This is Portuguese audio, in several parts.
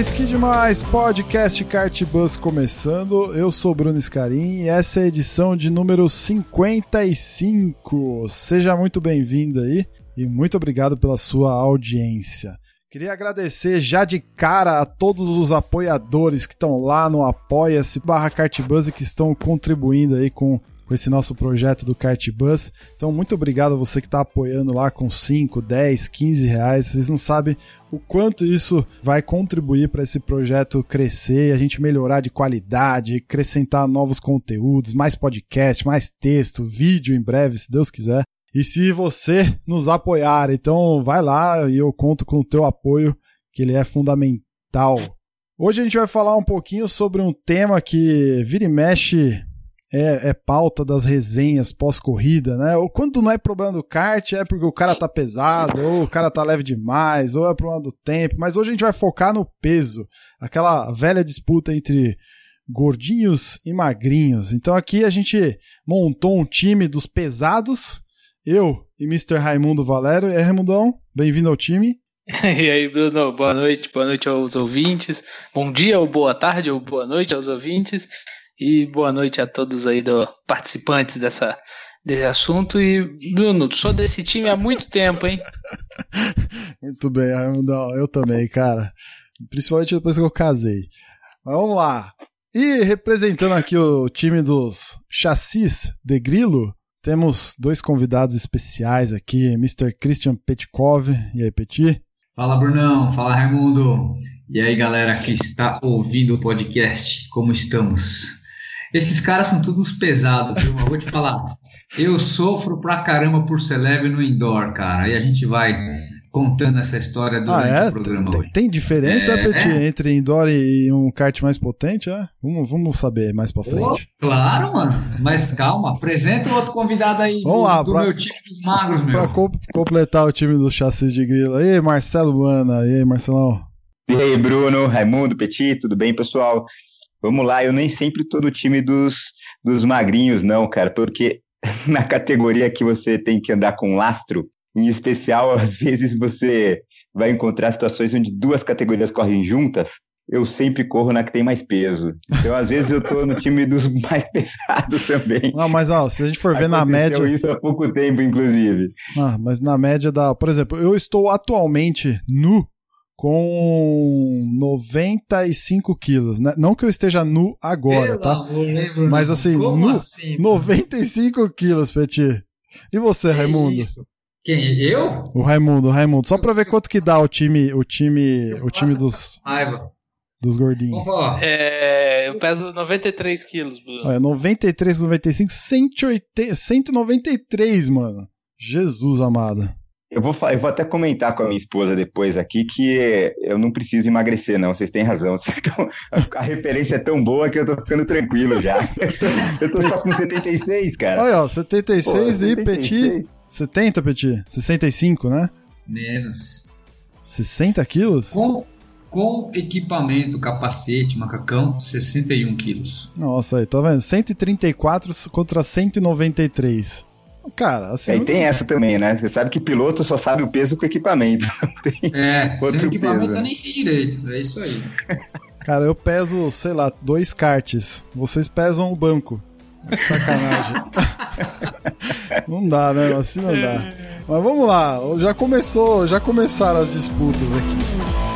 Demais, que demais! Podcast Kart Bus começando. Eu sou Bruno Scarim e essa é a edição de número 55. Seja muito bem-vindo aí e muito obrigado pela sua audiência. Queria agradecer já de cara a todos os apoiadores que estão lá no Apoia-se barra Cartbus e que estão contribuindo aí com com esse nosso projeto do Kart Bus. Então, muito obrigado a você que está apoiando lá com 5, 10, 15 reais. Vocês não sabem o quanto isso vai contribuir para esse projeto crescer, a gente melhorar de qualidade, acrescentar novos conteúdos, mais podcast, mais texto, vídeo em breve, se Deus quiser. E se você nos apoiar, então vai lá e eu conto com o teu apoio, que ele é fundamental. Hoje a gente vai falar um pouquinho sobre um tema que vira e mexe é, é pauta das resenhas pós-corrida, né? Ou quando não é problema do kart, é porque o cara tá pesado, ou o cara tá leve demais, ou é problema do tempo. Mas hoje a gente vai focar no peso, aquela velha disputa entre gordinhos e magrinhos. Então aqui a gente montou um time dos pesados, eu e Mr. Raimundo Valério. E aí, Raimundão, bem-vindo ao time. E aí, Bruno, boa noite, boa noite aos ouvintes. Bom dia ou boa tarde ou boa noite aos ouvintes. E boa noite a todos aí do participantes dessa, desse assunto. E, Bruno, sou desse time há muito tempo, hein? muito bem, Raimundão. Eu também, cara. Principalmente depois que eu casei. Mas vamos lá. E representando aqui o time dos chassis de grilo, temos dois convidados especiais aqui, Mr. Christian Petkov. E aí, Petit? Fala, Brunão. Fala, Raimundo. E aí, galera que está ouvindo o podcast, como estamos? Esses caras são todos pesados, viu? Eu vou te falar. Eu sofro pra caramba por ser leve no indoor, cara. E a gente vai contando essa história durante ah, é? o programa tem, hoje. Tem diferença, é, Petit, é. entre indoor e um kart mais potente? É? Vamos, vamos saber mais pra frente. Oh, claro, mano. Mas calma, apresenta o outro convidado aí vamos do, lá, do pra, meu time dos magros, meu. Pra co completar o time do chassis de grilo. aí, Marcelo Ana. E aí, Marcelão? E aí, Bruno, Raimundo, Petit, tudo bem, pessoal? Vamos lá, eu nem sempre tô no time dos, dos magrinhos, não, cara, porque na categoria que você tem que andar com lastro, em especial, às vezes você vai encontrar situações onde duas categorias correm juntas, eu sempre corro na que tem mais peso. Então, às vezes, eu tô no time dos mais pesados também. Não, mas ó, se a gente for ver na média. isso há pouco tempo, inclusive. Ah, mas na média da. Por exemplo, eu estou atualmente nu com 95 quilos. Né? Não que eu esteja nu agora, Pelo tá? Amor, Mas assim, nu, assim, 95 quilos, Petit. E você, que Raimundo? Isso? Quem? Eu? O Raimundo, o Raimundo. Só pra ver quanto que dá o time, o time, o time dos. Raiva. Dos gordinhos. É, eu peso 93 quilos, Bruno. É, 93, 95, 180, 193, mano. Jesus amado. Eu vou, eu vou até comentar com a minha esposa depois aqui que eu não preciso emagrecer, não. Vocês têm razão. Vocês tão, a referência é tão boa que eu tô ficando tranquilo já. Eu tô só com 76, cara. Olha, ó, 76 Pô, e 76. Petit. 70, Petit? 65, né? Menos. 60 quilos? Com, com equipamento, capacete, macacão, 61 quilos. Nossa, aí, tá vendo? 134 contra 193. Cara, assim. Aí tem essa também, né? Você sabe que piloto só sabe o peso com equipamento. é, outro sem equipamento peso. eu nem sei direito. É isso aí. Cara, eu peso, sei lá, dois karts. Vocês pesam o banco. Sacanagem. não dá, né? Assim não dá. Mas vamos lá. Já começou, já começaram as disputas aqui.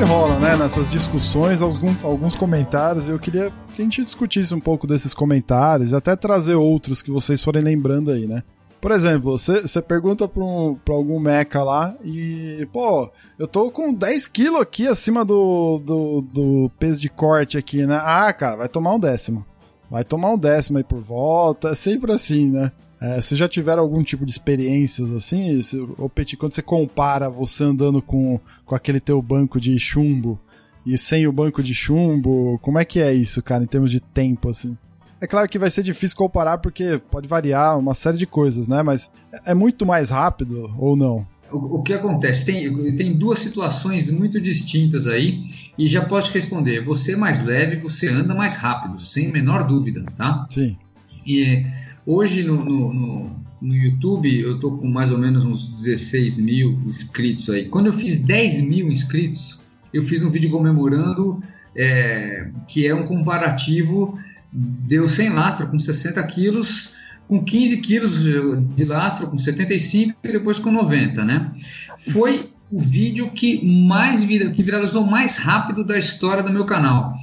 Sempre rola, né, nessas discussões, alguns, alguns comentários. Eu queria que a gente discutisse um pouco desses comentários, até trazer outros que vocês forem lembrando aí, né? Por exemplo, você pergunta pra, um, pra algum meca lá e, pô, eu tô com 10 quilos aqui acima do, do, do peso de corte aqui, né? Ah, cara, vai tomar um décimo. vai tomar um décimo aí por volta, é sempre assim, né? É, vocês já tiveram algum tipo de experiências assim? Petit, quando você compara você andando com, com aquele teu banco de chumbo e sem o banco de chumbo, como é que é isso, cara, em termos de tempo, assim? É claro que vai ser difícil comparar porque pode variar uma série de coisas, né? Mas é muito mais rápido ou não? O, o que acontece? Tem, tem duas situações muito distintas aí e já posso responder. Você é mais leve, você anda mais rápido, sem menor dúvida, tá? Sim. E Hoje no, no, no, no, YouTube eu tô com mais ou menos uns 16 mil inscritos aí. Quando eu fiz 10 mil inscritos, eu fiz um vídeo comemorando é, que é um comparativo deu sem lastro com 60 quilos com 15 quilos de lastro, com 75 e depois com 90, né? Foi o vídeo que mais que viralizou mais rápido da história do meu canal.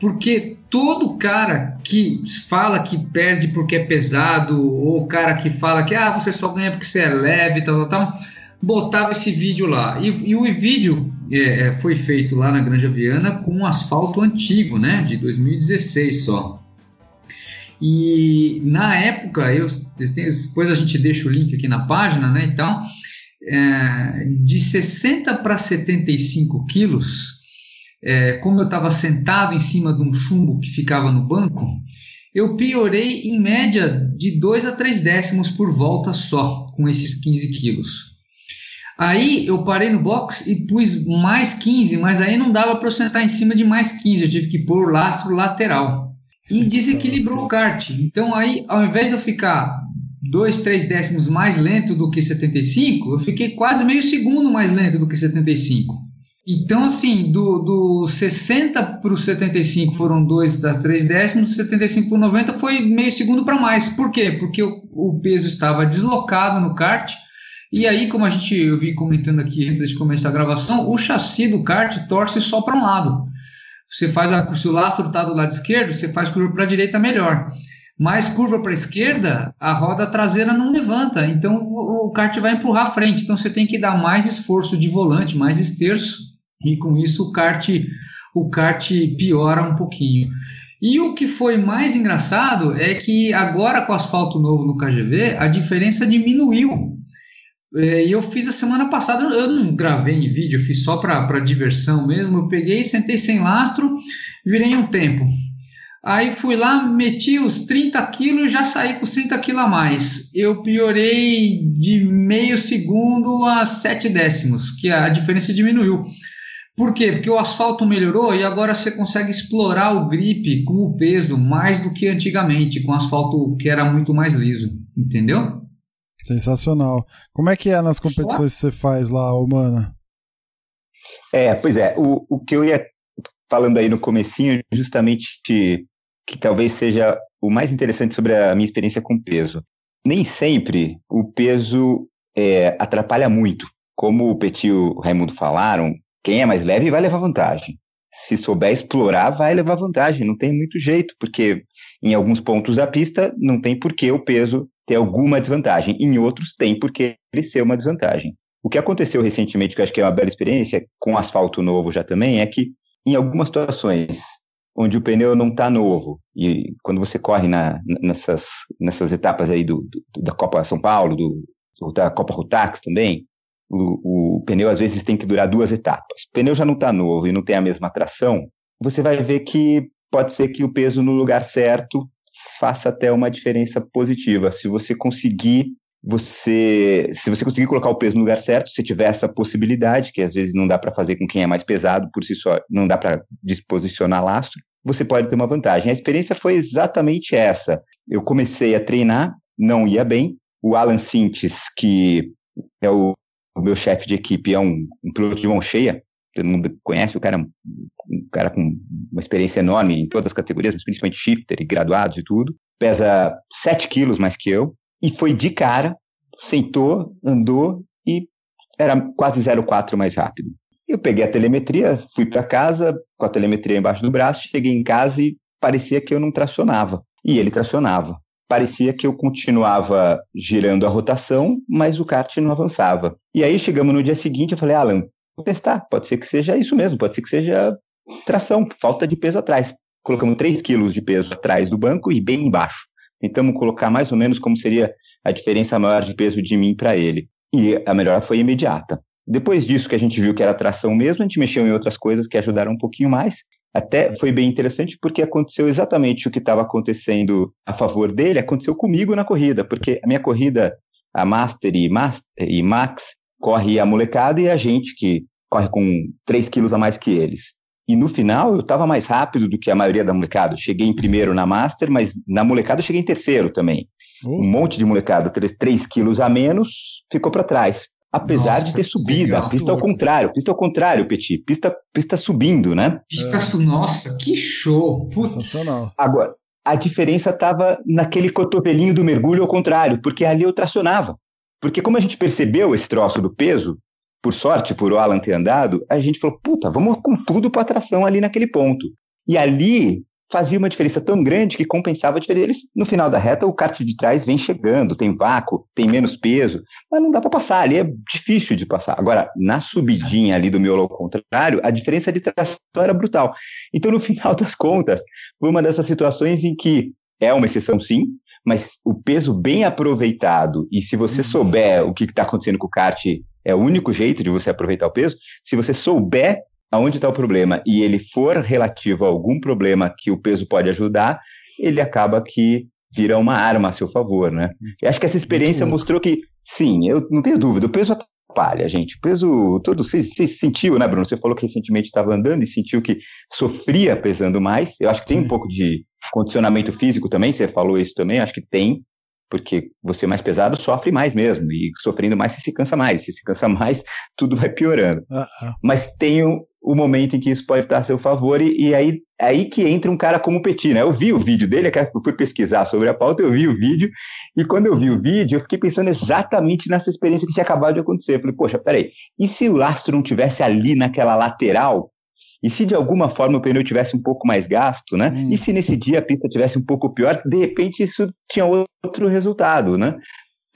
Porque todo cara que fala que perde porque é pesado, ou cara que fala que ah, você só ganha porque você é leve, tal, tal, tal, botava esse vídeo lá. E, e o vídeo é, é foi feito lá na Granja Viana com um asfalto antigo, né, de 2016 só. E na época, eu, depois a gente deixa o link aqui na página, né, então, é, de 60 para 75 quilos, é, como eu estava sentado em cima de um chumbo que ficava no banco, eu piorei em média de 2 a 3 décimos por volta só, com esses 15 quilos. Aí eu parei no box e pus mais 15, mas aí não dava para eu sentar em cima de mais 15, eu tive que pôr o lastro lateral. E desequilibrou o kart. Então aí, ao invés de eu ficar 2, 3 décimos mais lento do que 75, eu fiquei quase meio segundo mais lento do que 75. Então, assim, do, do 60 para o 75 foram 2 das 3 décimos, 75 para 90 foi meio segundo para mais. Por quê? Porque o, o, peso estava deslocado no kart. E aí, como a gente eu vi comentando aqui antes de começar a gravação, o chassi do kart torce só para um lado. Você faz a, se o lastro está do lado esquerdo, você faz curva para a direita melhor. Mas curva para a esquerda, a roda traseira não levanta, então o, o kart vai empurrar a frente. Então você tem que dar mais esforço de volante, mais esterço e com isso o kart, o kart piora um pouquinho. E o que foi mais engraçado é que agora com o asfalto novo no KGV, a diferença diminuiu. É, e eu fiz a semana passada, eu não gravei em vídeo, fiz só para diversão mesmo. Eu peguei, sentei sem lastro, virei um tempo. Aí fui lá, meti os 30 quilos e já saí com os 30 quilos a mais. Eu piorei de meio segundo a 7 décimos, que a diferença diminuiu. Por quê? Porque o asfalto melhorou e agora você consegue explorar o grip com o peso mais do que antigamente, com asfalto que era muito mais liso, entendeu? Sensacional. Como é que é nas competições Só? que você faz lá, Humana? É, pois é, o, o que eu ia falando aí no comecinho, justamente que, que talvez seja o mais interessante sobre a minha experiência com peso. Nem sempre o peso é, atrapalha muito. Como o Petit e o Raimundo falaram, quem é mais leve vai levar vantagem. Se souber explorar, vai levar vantagem. Não tem muito jeito, porque em alguns pontos da pista não tem por que o peso ter alguma desvantagem. Em outros tem por que ele ser uma desvantagem. O que aconteceu recentemente, que eu acho que é uma bela experiência, com asfalto novo já também, é que em algumas situações onde o pneu não está novo, e quando você corre na, nessas, nessas etapas aí do, do, da Copa São Paulo, do, da Copa Rotax também, o, o pneu às vezes tem que durar duas etapas. O pneu já não está novo e não tem a mesma tração, você vai ver que pode ser que o peso no lugar certo faça até uma diferença positiva. Se você conseguir você, se você conseguir colocar o peso no lugar certo, se tiver essa possibilidade, que às vezes não dá para fazer com quem é mais pesado por si só, não dá para disposicionar lastro, você pode ter uma vantagem. A experiência foi exatamente essa. Eu comecei a treinar, não ia bem. O Alan Sintes, que é o o meu chefe de equipe é um, um, piloto de mão cheia, todo mundo conhece, o cara é um, cara com uma experiência enorme em todas as categorias, mas principalmente shifter e graduados e tudo, pesa 7 quilos mais que eu, e foi de cara, sentou, andou e era quase 0,4 mais rápido. Eu peguei a telemetria, fui para casa com a telemetria embaixo do braço, cheguei em casa e parecia que eu não tracionava. E ele tracionava parecia que eu continuava girando a rotação, mas o kart não avançava. E aí chegamos no dia seguinte, eu falei, Alan, vou testar, pode ser que seja isso mesmo, pode ser que seja tração, falta de peso atrás. colocamos 3 quilos de peso atrás do banco e bem embaixo. Tentamos colocar mais ou menos como seria a diferença maior de peso de mim para ele. E a melhora foi imediata. Depois disso que a gente viu que era tração mesmo, a gente mexeu em outras coisas que ajudaram um pouquinho mais. Até foi bem interessante porque aconteceu exatamente o que estava acontecendo a favor dele, aconteceu comigo na corrida, porque a minha corrida, a Master e, Master, e Max, corre a molecada e a gente que corre com 3 quilos a mais que eles. E no final eu estava mais rápido do que a maioria da molecada. cheguei em primeiro na Master, mas na molecada eu cheguei em terceiro também. Uh. Um monte de molecada, 3, 3 quilos a menos, ficou para trás. Apesar Nossa, de ter subido, a pista ao contrário, pista ao contrário, Petit, pista, pista subindo, né? Pista, é. nossa, que show! Sensacional. Agora, a diferença estava naquele cotovelinho do mergulho ao contrário, porque ali eu tracionava. Porque como a gente percebeu esse troço do peso, por sorte, por o Alan ter andado, a gente falou, puta, vamos com tudo para tração ali naquele ponto. E ali fazia uma diferença tão grande que compensava a diferença. Eles, no final da reta, o kart de trás vem chegando, tem vácuo, tem menos peso, mas não dá para passar, ali é difícil de passar. Agora, na subidinha ali do miolo ao contrário, a diferença de tração era brutal. Então, no final das contas, foi uma dessas situações em que é uma exceção sim, mas o peso bem aproveitado, e se você uhum. souber o que está acontecendo com o kart, é o único jeito de você aproveitar o peso, se você souber aonde está o problema e ele for relativo a algum problema que o peso pode ajudar, ele acaba que vira uma arma a seu favor, né? Eu acho que essa experiência mostrou que, sim, eu não tenho dúvida, o peso atrapalha, gente. O peso todo, você, você sentiu, né, Bruno? Você falou que recentemente estava andando e sentiu que sofria pesando mais. Eu acho que tem um pouco de condicionamento físico também, você falou isso também, acho que tem, porque você mais pesado sofre mais mesmo, e sofrendo mais você se cansa mais, se se cansa mais, tudo vai piorando. Uh -huh. Mas tem o, o, momento em que isso pode estar a seu favor, e, e aí, aí que entra um cara como o Petit, né? Eu vi o vídeo dele, eu fui pesquisar sobre a pauta, eu vi o vídeo, e quando eu vi o vídeo, eu fiquei pensando exatamente nessa experiência que tinha acabado de acontecer. Eu falei, poxa, peraí, e se o lastro não tivesse ali naquela lateral, e se de alguma forma o pneu tivesse um pouco mais gasto, né? Hum. E se nesse dia a pista tivesse um pouco pior, de repente isso tinha outro resultado, né?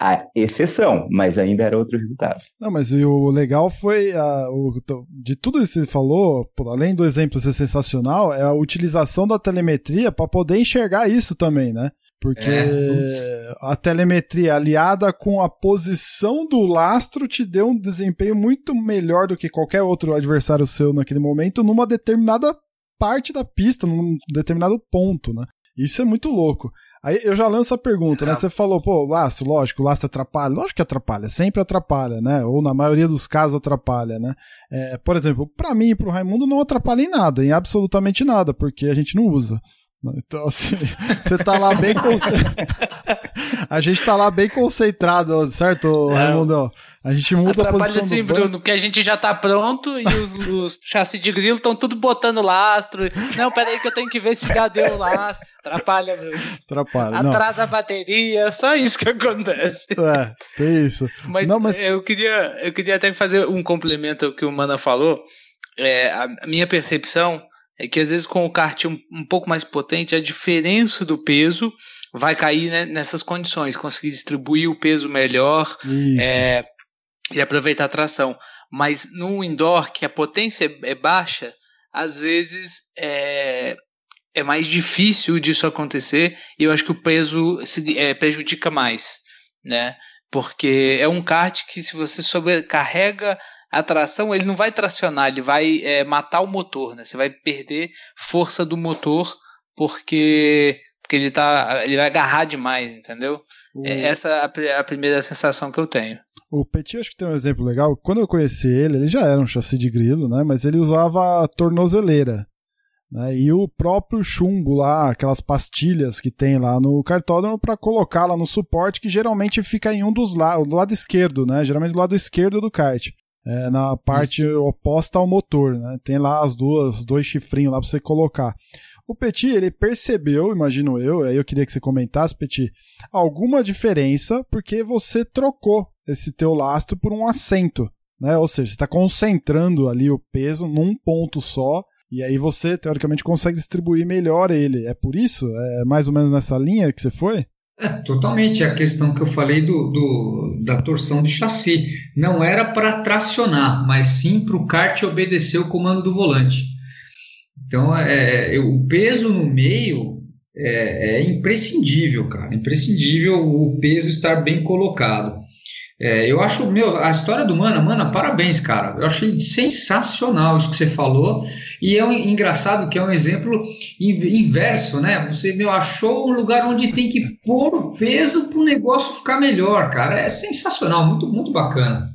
A exceção, mas ainda era outro resultado. Não, mas o legal foi a, o, de tudo isso que você falou, além do exemplo ser sensacional, é a utilização da telemetria para poder enxergar isso também, né? Porque é, a telemetria aliada com a posição do lastro te deu um desempenho muito melhor do que qualquer outro adversário seu naquele momento, numa determinada parte da pista, num determinado ponto, né? Isso é muito louco. Aí eu já lanço a pergunta, né? Você falou, pô, lastro, lógico, o lastro atrapalha. Lógico que atrapalha, sempre atrapalha, né? Ou na maioria dos casos atrapalha, né? É, por exemplo, para mim e pro Raimundo não atrapalha em nada, em absolutamente nada, porque a gente não usa. Então, assim, você tá lá bem concentrado. A gente tá lá bem concentrado, certo. Raimundo? A gente muda Atrapalha a posição assim, Bruno, que a gente já tá pronto e os, os chassi de grilo estão tudo botando lastro. Não, peraí que eu tenho que ver se já deu lastro. Atrapalha, Bruno. Atrapalha. Atrasa não. a bateria, só isso que acontece. É, tem isso. Mas, não, mas... eu queria eu queria até fazer um complemento ao que o Mana falou. É, a minha percepção é que às vezes com o kart um, um pouco mais potente, a diferença do peso vai cair né, nessas condições, conseguir distribuir o peso melhor é, e aproveitar a tração. Mas no indoor, que a potência é, é baixa, às vezes é, é mais difícil disso acontecer e eu acho que o peso se, é, prejudica mais, né? Porque é um kart que se você sobrecarrega a tração ele não vai tracionar, ele vai é, matar o motor, né? Você vai perder força do motor porque, porque ele, tá, ele vai agarrar demais, entendeu? O... É essa é a, a, primeira sensação que eu tenho. O Petit acho que tem um exemplo legal. Quando eu conheci ele, ele já era um chassi de grilo, né? Mas ele usava tornozeleira. Né? E o próprio chumbo lá, aquelas pastilhas que tem lá no cartódromo para colocar lá no suporte, que geralmente fica em um dos lados, do lado esquerdo, né? Geralmente do lado esquerdo do kart é, na parte Isso. oposta ao motor, né? Tem lá as duas, os dois chifrinhos lá para você colocar. O Petit, ele percebeu, imagino eu, aí eu queria que você comentasse, Petit, alguma diferença porque você trocou esse teu lastro por um assento, né? Ou seja, você está concentrando ali o peso num ponto só e aí você, teoricamente, consegue distribuir melhor ele. É por isso? É mais ou menos nessa linha que você foi? É, totalmente. A questão que eu falei do, do da torção de chassi. Não era para tracionar, mas sim para o kart obedecer o comando do volante. Então, é, é, o peso no meio é, é, imprescindível, cara. Imprescindível o peso estar bem colocado. É, eu acho, meu, a história do Mana, Mana, parabéns, cara. Eu achei sensacional isso que você falou. E é um, engraçado que é um exemplo inverso, né? Você, meu, achou um lugar onde tem que pôr o peso para o negócio ficar melhor, cara. É sensacional, muito, muito bacana.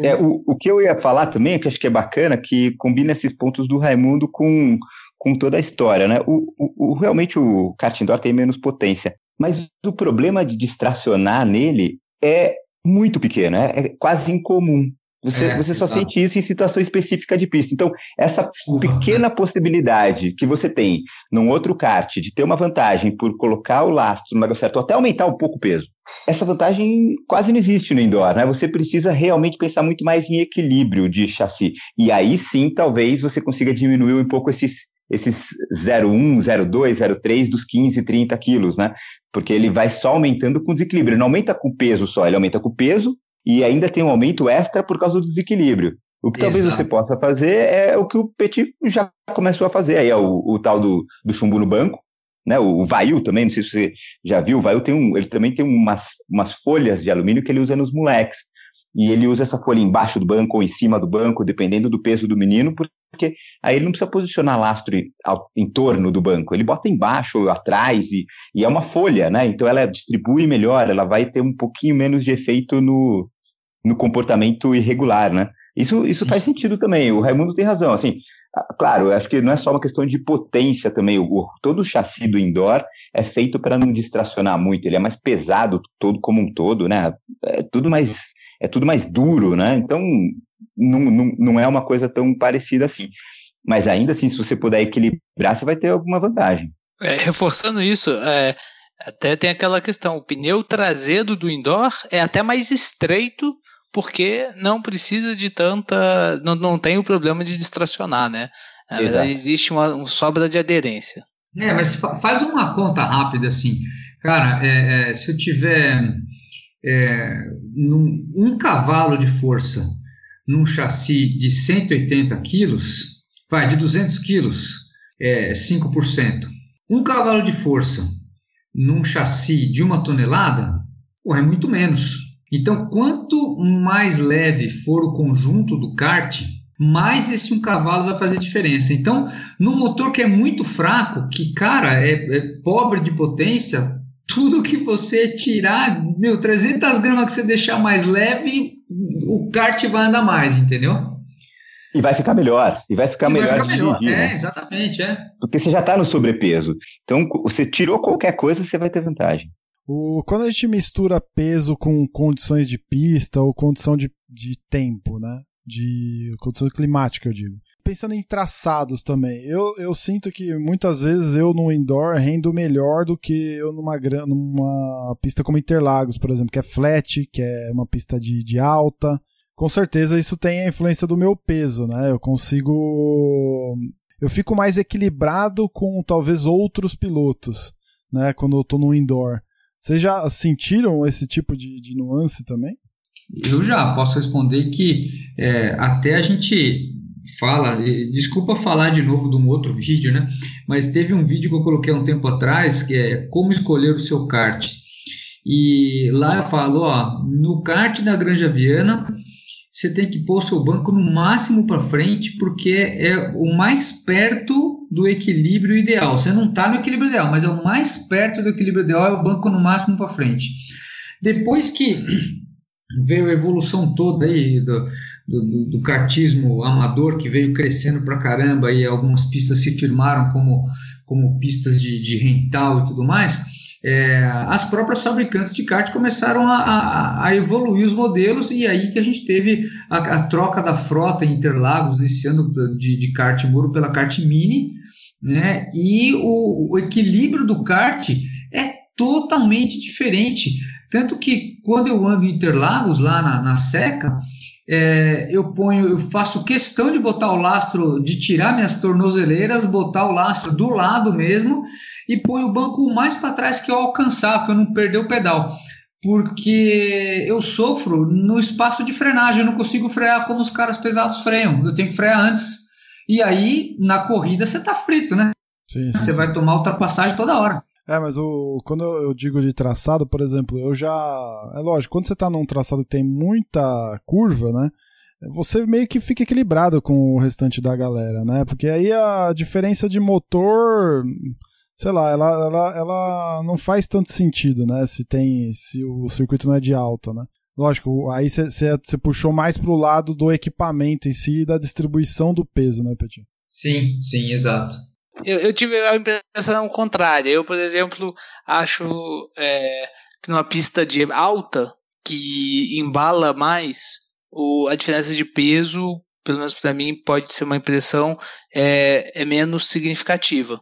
É, o, o que eu ia falar também, que acho que é bacana, que combina esses pontos do Raimundo com, com toda a história, né? O, o, o realmente o kart indoor tem menos potência, mas o problema de distracionar nele é muito pequeno, é, é quase incomum. Você, é, você só exato. sente isso em situação específica de pista. Então, essa pequena possibilidade que você tem num outro kart de ter uma vantagem por colocar o lastro no lugar certo, ou até aumentar um pouco o peso, essa vantagem quase não existe no indoor, né? Você precisa realmente pensar muito mais em equilíbrio de chassi. E aí sim, talvez você consiga diminuir um pouco esses, esses 0,1, 0,2, 0,3 dos 15, 30 quilos, né? Porque ele vai só aumentando com desequilíbrio. Ele não aumenta com peso só, ele aumenta com peso e ainda tem um aumento extra por causa do desequilíbrio. O que Exato. talvez você possa fazer é o que o Petit já começou a fazer, aí é o, o tal do, do chumbo no banco, né? O, Vail também, não sei se você já viu, o Vail tem um, ele também tem umas, umas folhas de alumínio que ele usa nos moleques. E ele usa essa folha embaixo do banco ou em cima do banco, dependendo do peso do menino, porque aí ele não precisa posicionar lastro em torno do banco, ele bota embaixo ou atrás, e, e é uma folha, né? Então ela distribui melhor, ela vai ter um pouquinho menos de efeito no, no comportamento irregular, né? Isso, isso faz sentido também, o Raimundo tem razão, assim, Claro, acho que não é só uma questão de potência também. O, todo o chassi do indoor é feito para não distracionar muito. Ele é mais pesado todo como um todo, né? É tudo mais é tudo mais duro, né? Então não, não, não é uma coisa tão parecida assim. Mas ainda assim, se você puder equilibrar, você vai ter alguma vantagem. É, reforçando isso, é, até tem aquela questão: o pneu traseiro do indoor é até mais estreito porque não precisa de tanta. Não, não tem o problema de distracionar, né? Na verdade, existe uma, uma, sobra de aderência. É, mas faz uma conta rápida assim. Cara, é, é, se eu tiver é, num, um cavalo de força num chassi de 180 quilos, vai, de 200 quilos, é 5%. Um cavalo de força num chassi de uma tonelada, pô, é muito menos. Então, quanto mais leve for o conjunto do kart, mais esse um cavalo vai fazer diferença. Então, no motor que é muito fraco, que, cara, é, é pobre de potência, tudo que você tirar, meu, 300 gramas que você deixar mais leve, o kart vai andar mais, entendeu? E vai ficar melhor. E vai ficar e melhor. Vai ficar melhor. Dirigir, é, né? exatamente, é. Porque você já está no sobrepeso. Então, você tirou qualquer coisa, você vai ter vantagem. O, quando a gente mistura peso com condições de pista ou condição de, de tempo, né? De condição climática, eu digo. Pensando em traçados também, eu, eu sinto que muitas vezes eu no indoor rendo melhor do que eu numa, numa pista como Interlagos, por exemplo, que é flat, que é uma pista de, de alta. Com certeza isso tem a influência do meu peso, né? Eu consigo. Eu fico mais equilibrado com talvez outros pilotos, né? Quando eu tô no indoor. Vocês já sentiram esse tipo de, de nuance também? Eu já posso responder que é, até a gente fala, desculpa falar de novo de um outro vídeo, né? Mas teve um vídeo que eu coloquei um tempo atrás que é como escolher o seu kart. E lá eu falo, ó, no kart da Granja Viana, você tem que pôr o seu banco no máximo para frente, porque é o mais perto do equilíbrio ideal. Você não está no equilíbrio ideal, mas é o mais perto do equilíbrio ideal, é o banco no máximo para frente. Depois que veio a evolução toda aí do, do, do kartismo amador, que veio crescendo para caramba, e algumas pistas se firmaram como, como pistas de, de rental e tudo mais, é, as próprias fabricantes de kart começaram a, a, a, evoluir os modelos e aí que a gente teve a, a troca da frota em Interlagos nesse ano de, de kart muro pela kart mini, né? E o, o equilíbrio do kart é totalmente diferente. Tanto que quando eu ando em Interlagos, lá na, na seca, é, eu ponho, eu faço questão de botar o lastro, de tirar minhas tornozeleiras, botar o lastro do lado mesmo e ponho o banco o mais para trás que eu alcançar, para eu não perder o pedal. Porque eu sofro no espaço de frenagem, eu não consigo frear como os caras pesados freiam, eu tenho que frear antes. E aí, na corrida, você tá frito, né? Sim, sim, Você vai tomar ultrapassagem toda hora. É, mas o, quando eu digo de traçado, por exemplo, eu já. É lógico, quando você tá num traçado que tem muita curva, né? Você meio que fica equilibrado com o restante da galera, né? Porque aí a diferença de motor, sei lá, ela, ela, ela não faz tanto sentido, né? Se tem. Se o circuito não é de alta, né? Lógico, aí você puxou mais pro lado do equipamento em si e da distribuição do peso, né, Petit? Sim, sim, exato. Eu, eu tive a impressão contrária. Eu, por exemplo, acho é, que numa pista de alta que embala mais, o, a diferença de peso, pelo menos para mim, pode ser uma impressão, é, é menos significativa.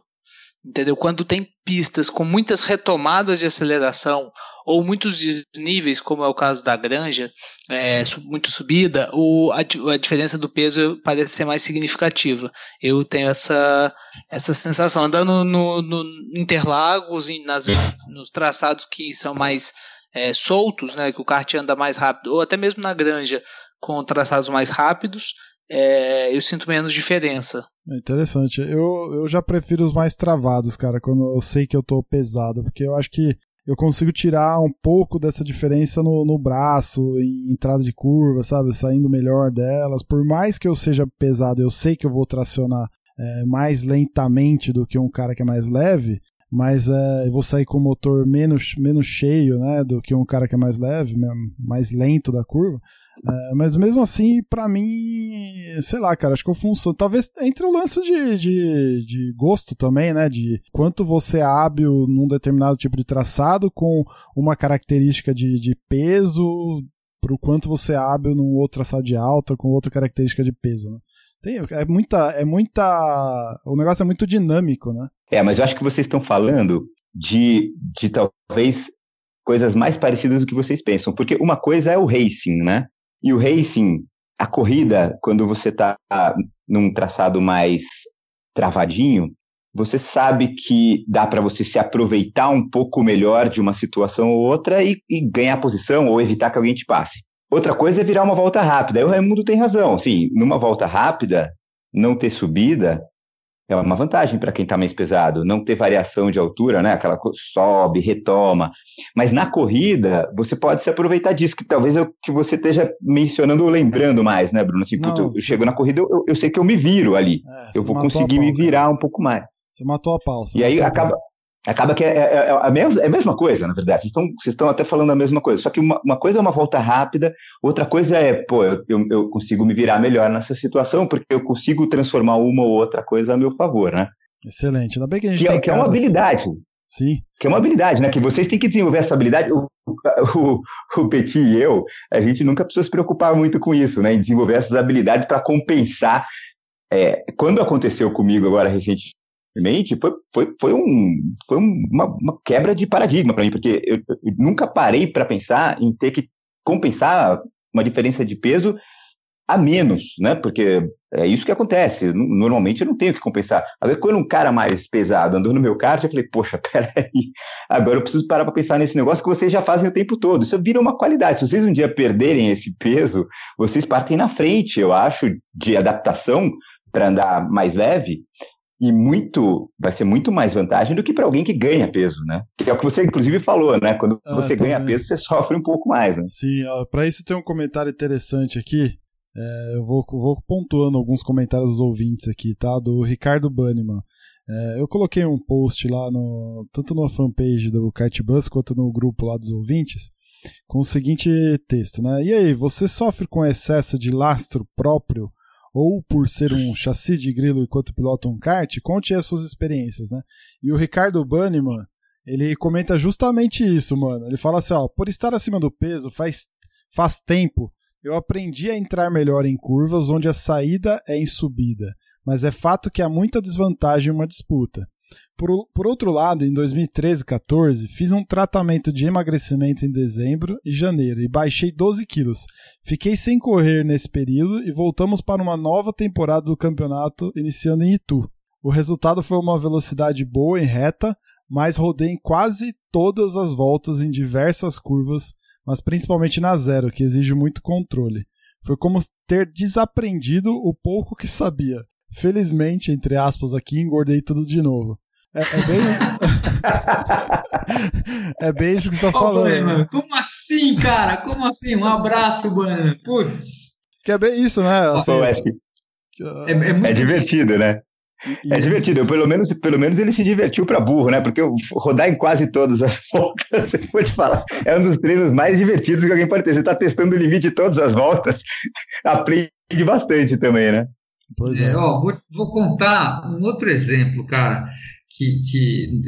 Entendeu? Quando tem pistas com muitas retomadas de aceleração ou muitos desníveis, como é o caso da Granja, é, muito subida, o, a, a, diferença do peso parece ser mais significativa. Eu tenho essa, essa sensação. Andando no, no Interlagos, nas, nos traçados que são mais é, soltos, né, que o kart anda mais rápido, ou até mesmo na Granja, com traçados mais rápidos, é, eu sinto menos diferença. É interessante. Eu, eu já prefiro os mais travados, cara, quando eu sei que eu tô pesado, porque eu acho que eu consigo tirar um pouco dessa diferença no, no braço, em entrada de curva, sabe? Saindo melhor delas. Por mais que eu seja pesado, eu sei que eu vou tracionar é, mais lentamente do que um cara que é mais leve, mas é, eu vou sair com o motor menos, menos cheio, né? Do que um cara que é mais leve, mais lento da curva. É, mas mesmo assim, para mim, sei lá, cara, acho que eu funciono. Talvez entre o lance de, de, de, gosto também, né? De quanto você é hábil num determinado tipo de traçado com uma característica de, de peso, pro quanto você é hábil num outro traçado de alta com outra característica de peso, né? Tem, é muita. É muita. O negócio é muito dinâmico, né? É, mas eu acho que vocês estão falando de, de talvez coisas mais parecidas do que vocês pensam. Porque uma coisa é o racing, né? E o racing, a corrida, quando você está num traçado mais travadinho, você sabe que dá para você se aproveitar um pouco melhor de uma situação ou outra e, e, ganhar posição ou evitar que alguém te passe. Outra coisa é virar uma volta rápida. Aí o Raimundo tem razão. Sim, numa volta rápida, não ter subida é uma vantagem para quem está mais pesado. Não ter variação de altura, né? Aquela sobe, retoma. Mas na corrida, você pode se aproveitar disso, que talvez eu, que você esteja mencionando ou lembrando mais, né, Bruno? Assim, Não, puta, eu, chego na corrida, eu, eu sei que eu me viro ali. É, eu vou conseguir pau, me cara. virar um pouco mais. Você matou a pau. você E aí matou a pau. Acaba, que é, é- é a mesma, é a mesma coisa, na verdade. Vocês estão, vocês estão até falando a mesma coisa. Só que uma, uma coisa é uma volta rápida, outra coisa é, pô, eu, eu, consigo me virar melhor nessa situação, porque eu consigo transformar uma ou outra coisa a meu favor, né? Excelente. Ainda bem que a gente Que, tem é, que é uma habilidade. Sim. Que é uma habilidade, né? Que vocês têm que desenvolver essa habilidade. O, o, o Petit e eu, a gente nunca precisou se preocupar muito com isso, né? Em desenvolver essas habilidades para compensar. É, quando aconteceu comigo agora recentemente, foi, foi, foi, um, foi um- uma, uma quebra de paradigma para mim, porque eu, eu nunca parei para pensar em ter que compensar uma diferença de peso a menos, né? Porque é isso que acontece. Normalmente eu não tenho que compensar. Agora, quando um cara mais pesado andou no meu kart, eu falei, poxa, peraí, agora eu preciso parar para pensar nesse negócio que vocês já fazem o tempo todo. Isso vira uma qualidade. Se vocês um dia perderem esse peso, vocês partem na frente, eu acho, de adaptação para andar mais leve. E muito, vai ser muito mais vantagem do que para alguém que ganha peso, né? Que é o que você inclusive falou, né? Quando Ah, você ganha também. peso, você sofre um pouco mais, né? Sim, ó, pra isso tem um comentário interessante aqui. É, eu vou, vou pontuando alguns comentários dos ouvintes aqui, tá? Do Ricardo Banniman. É, eu coloquei um post lá, no, tanto na fanpage do Cartbus quanto no grupo lá dos ouvintes, com o seguinte texto, né? E aí, você sofre com excesso de lastro próprio ou por ser um chassi de grilo enquanto pilota um kart? Conte as suas experiências, né? E o Ricardo Banniman, ele comenta justamente isso, mano. Ele fala assim, ó, por estar acima do peso, faz, faz tempo eu aprendi a entrar melhor em curvas onde a saída é em subida, mas é fato que há muita desvantagem em uma disputa. Por, por outro lado, em 2013 14 fiz um tratamento de emagrecimento em dezembro e janeiro e baixei 12 quilos. Fiquei sem correr nesse período e voltamos para uma nova temporada do campeonato iniciando em Itu. O resultado foi uma velocidade boa em reta, mas rodei em quase todas as voltas em diversas curvas mas principalmente na zero, que exige muito controle. Foi como ter desaprendido o pouco que sabia. Felizmente, entre aspas, aqui, engordei tudo de novo. É, é bem. é bem isso que você tá falando. Oh, Como assim, cara? Como assim? Um abraço, mano. Putz. Que é bem isso, né? Assim, Pô, acho que... é, é, é divertido, né? É divertido, pelo menos, pelo menos ele se divertiu para burro, né? Porque rodar em quase todas as voltas, você pode falar, é um dos treinos mais divertidos que alguém pode ter. Você está testando o limite de todas as voltas, aprende bastante também, né? Pois é. é ó, vou, vou contar um outro exemplo, cara, que, que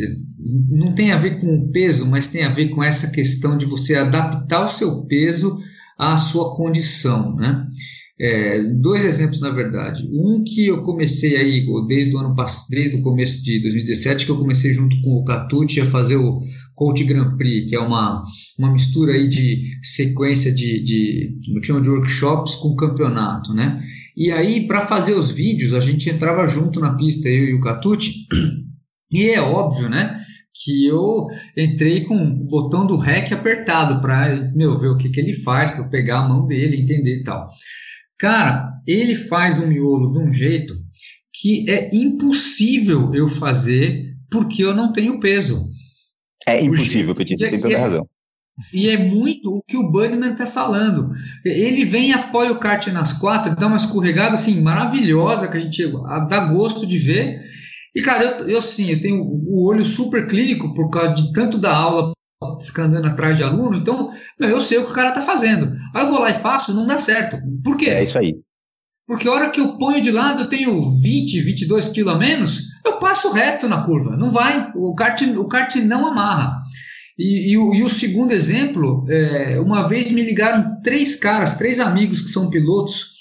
não tem a ver com o peso, mas tem a ver com essa questão de você adaptar o seu peso à sua condição, né? É, dois exemplos, na verdade. Um que eu comecei aí, desde o ano desde o começo de 2017, que eu comecei junto com o Catucci a fazer o Coach Grand Prix, que é uma, uma mistura aí de sequência de, de, chama de workshops com campeonato, né? E aí, para fazer os vídeos, a gente entrava junto na pista, eu e o Catucci, e é óbvio, né? que eu entrei com o botão do REC apertado para meu ver o que, que ele faz, para eu pegar a mão dele, entender e tal. Cara, ele faz um miolo de um jeito que é impossível eu fazer porque eu não tenho peso. É impossível, Petit, você tem toda a razão. E é muito o que o Budman está falando. Ele vem e apoia o kart nas quatro, dá uma escorregada assim maravilhosa que a gente dá gosto de ver. E cara, eu, eu sim, eu tenho o olho super clínico por causa de tanto da aula ficar andando atrás de aluno, então meu, eu sei o que o cara está fazendo. Aí eu vou lá e faço, não dá certo. Por quê? É isso aí. Porque a hora que eu ponho de lado, eu tenho 20, 22 quilos a menos, eu passo reto na curva. Não vai. O kart, o kart não amarra. E, e, o, e o segundo exemplo, é, uma vez me ligaram três caras, três amigos que são pilotos,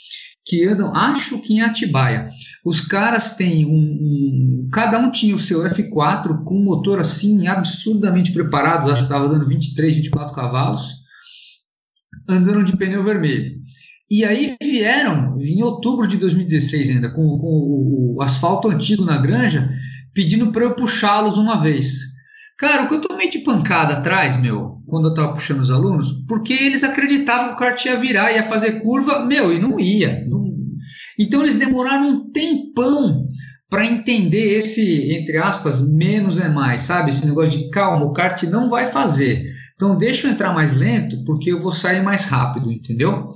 que andam, acho que em Atibaia. Os caras têm um, um, Cada um tinha o seu F4 com um motor assim absurdamente preparado, acho que estava dando 23, 24 cavalos, andando de pneu vermelho. E aí vieram, em outubro de 2016 ainda, com, com o, o, asfalto antigo na granja, pedindo para eu puxá-los uma vez. Cara, o que eu tomei de pancada atrás, meu, quando eu estava puxando os alunos, porque eles acreditavam que o kart ia virar, ia fazer curva, meu, e não ia. Não... Então eles demoraram um tempão para entender esse, entre aspas, menos é mais, sabe? Esse negócio de calma, o kart não vai fazer. Então deixa eu entrar mais lento, porque eu vou sair mais rápido, entendeu?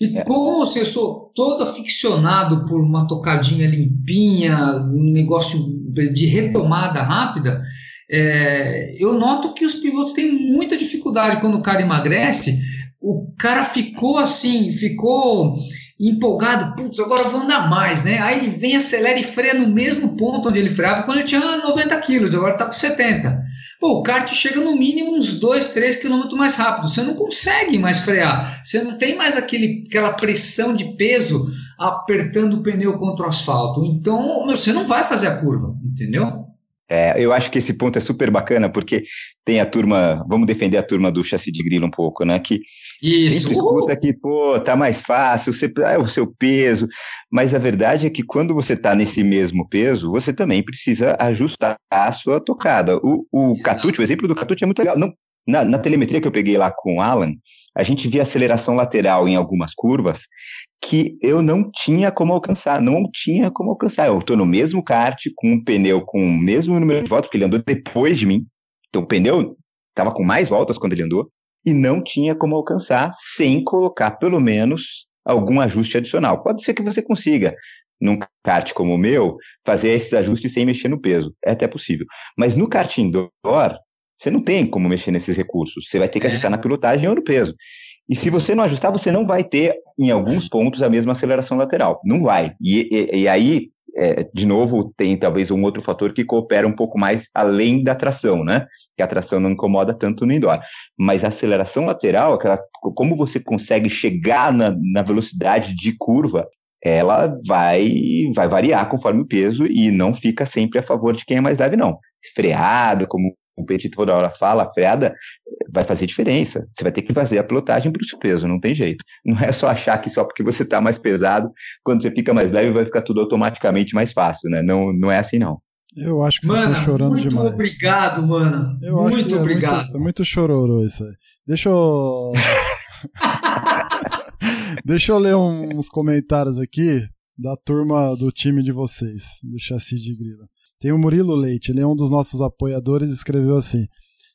E é. como você sou todo aficionado por uma tocadinha limpinha, um negócio de retomada rápida, é, eu noto que os pilotos têm muita dificuldade quando o cara emagrece. O cara ficou assim, ficou empolgado, putz, agora eu vou andar mais, né? Aí ele vem, acelera e freia no mesmo ponto onde ele freava quando ele tinha 90 quilos, agora está com 70. Pô, o kart chega no mínimo uns 2, 3 quilômetros mais rápido. Você não consegue mais frear. Você não tem mais aquele, aquela pressão de peso apertando o pneu contra o asfalto. Então, meu, você não vai fazer a curva, entendeu? É, eu acho que esse ponto é super bacana, porque tem a turma, vamos defender a turma do chassi de grilo um pouco, né? Que Isso. sempre escuta que, pô, tá mais fácil, você, é o seu peso, mas a verdade é que quando você tá nesse mesmo peso, você também precisa ajustar a sua tocada. O, o Catucci, o exemplo do Catucci é muito legal. Não, na, na telemetria que eu peguei lá com o Alan, a gente via aceleração lateral em algumas curvas que eu não tinha como alcançar, não tinha como alcançar. Eu estou no mesmo kart, com um pneu com o mesmo número de voltas, porque ele andou depois de mim, então o pneu estava com mais voltas quando ele andou, e não tinha como alcançar sem colocar pelo menos algum ajuste adicional. Pode ser que você consiga, num kart como o meu, fazer esses ajustes sem mexer no peso. É até possível. Mas no kart indoor, você não tem como mexer nesses recursos. Você vai ter que é. ajustar na pilotagem ou no peso. E se você não ajustar, você não vai ter, em alguns pontos, a mesma aceleração lateral. Não vai. E, e, e aí, é, de novo, tem talvez um outro fator que coopera um pouco mais além da tração, né? Que a tração não incomoda tanto no indoor. Mas a aceleração lateral, aquela, como você consegue chegar na, na velocidade de curva, ela vai, vai variar conforme o peso e não fica sempre a favor de quem é mais leve, não. Freado, como o Petit toda hora fala, a freada vai fazer diferença. Você vai ter que fazer a pilotagem para o seu peso, não tem jeito. Não é só achar que só porque você está mais pesado, quando você fica mais leve, vai ficar tudo automaticamente mais fácil, né? Não, não é assim, não. Eu acho que vocês estão chorando muito demais. Muito obrigado, mano. Eu muito é obrigado. Muito, é muito chororô isso aí. Deixa eu. Deixa eu ler uns comentários aqui. da turma do time de vocês, do chassi de grilo. Tem o Murilo Leite, ele é um dos nossos apoiadores, escreveu assim: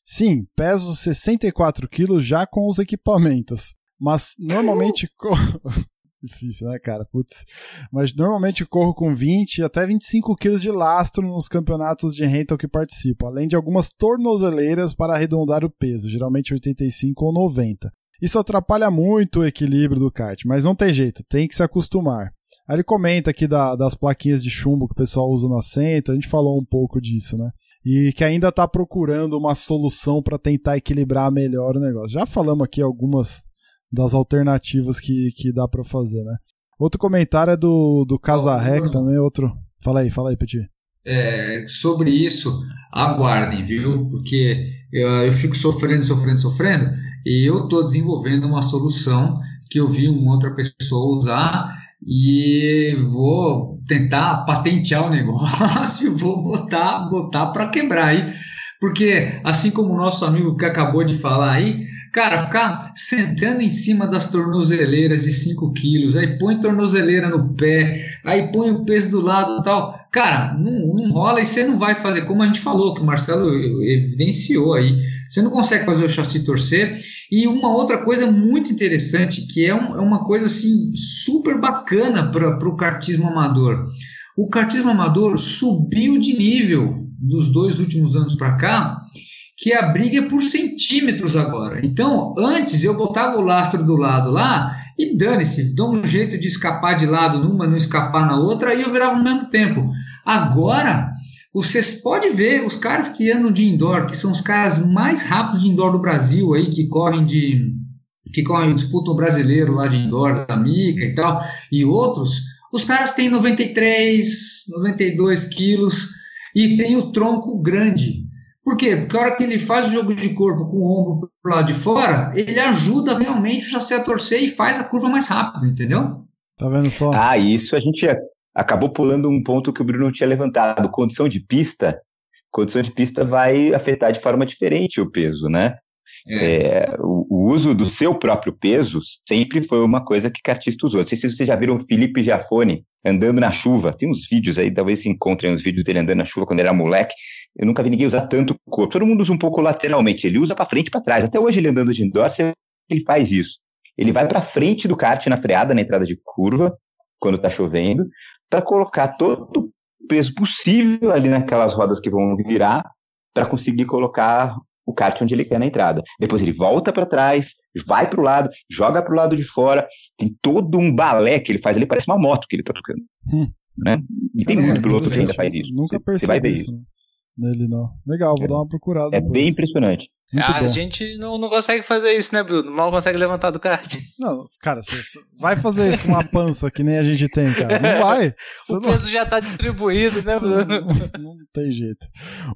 Sim, peso 64 quilos já com os equipamentos, mas normalmente. Difícil, né, cara? Putz. Mas normalmente corro com 20 até 25 quilos de lastro nos campeonatos de rental que participo, além de algumas tornozeleiras para arredondar o peso, geralmente 85 ou 90. Isso atrapalha muito o equilíbrio do kart, mas não tem jeito, tem que se acostumar. Aí ele comenta aqui da, das plaquinhas de chumbo que o pessoal usa no assento, a gente falou um pouco disso, né? E que ainda está procurando uma solução para tentar equilibrar melhor o negócio. Já falamos aqui algumas das alternativas que, que dá para fazer, né? Outro comentário é do, do Casarrec também, outro. Fala aí, fala aí, Petit. É, sobre isso, aguardem, viu? Porque eu, eu fico sofrendo, sofrendo, sofrendo, e eu estou desenvolvendo uma solução que eu vi uma outra pessoa usar e vou tentar patentear o negócio vou botar, botar para quebrar aí. Porque, assim como o nosso amigo que acabou de falar aí, cara, ficar sentando em cima das tornozeleiras de 5 quilos, aí põe tornozeleira no pé, aí põe o peso do lado e tal. Cara, não, não rola e você não vai fazer, como a gente falou, que o Marcelo evidenciou aí você não consegue fazer o chassi torcer. E uma outra coisa muito interessante, que é, um, é uma coisa assim super bacana para o kartismo amador. O kartismo amador subiu de nível dos dois últimos anos para cá, que a briga é por centímetros agora. Então, antes eu botava o lastro do lado lá e dane-se, dou um jeito de escapar de lado numa, não escapar na outra, e eu virava no mesmo tempo. Agora vocês podem ver os caras que andam de indoor, que são os caras mais rápidos de indoor do Brasil aí, que correm de. que correm, disputam o brasileiro lá de indoor, da Mica e tal, e outros, os caras têm 93, 92 quilos e tem o tronco grande. Por quê? Porque a hora que ele faz o jogo de corpo com o ombro pro lado de fora, ele ajuda realmente o chassi a torcer e faz a curva mais rápido, entendeu? Tá vendo só? Ah, isso a gente acabou pulando um ponto que o Bruno tinha levantado. Condição de pista, condição de pista vai afetar de forma diferente o peso, né? É. É, o, o, uso do seu próprio peso sempre foi uma coisa que cartista usou. Não sei se vocês já viram o Felipe Giafone andando na chuva. Tem uns vídeos aí, talvez se encontrem os vídeos dele andando na chuva quando ele era moleque. Eu nunca vi ninguém usar tanto o corpo. Todo mundo usa um pouco lateralmente. Ele usa para frente e para trás. Até hoje ele andando de indoor, ele faz isso. Ele vai para frente do kart na freada, na entrada de curva, quando está chovendo, para colocar todo o peso possível ali naquelas rodas que vão virar para conseguir colocar o kart onde ele quer na entrada. Depois ele volta para trás, vai para o lado, joga para o lado de fora. Tem todo um balé que ele faz ali, parece uma moto que ele está tocando. Hum. Né? E tem muito piloto que ainda faz isso. Nunca percebi você vai ver isso. isso. Nele não. Legal, vou é. dar uma procurada. É depois. bem impressionante. Muito a bom. gente não, não consegue fazer isso, né, Bruno? Mal consegue levantar do kart. Não, cara, você vai fazer isso com uma pança que nem a gente tem, cara. Não vai. o peso já tá distribuído, né, Bruno? Não, não, tem jeito.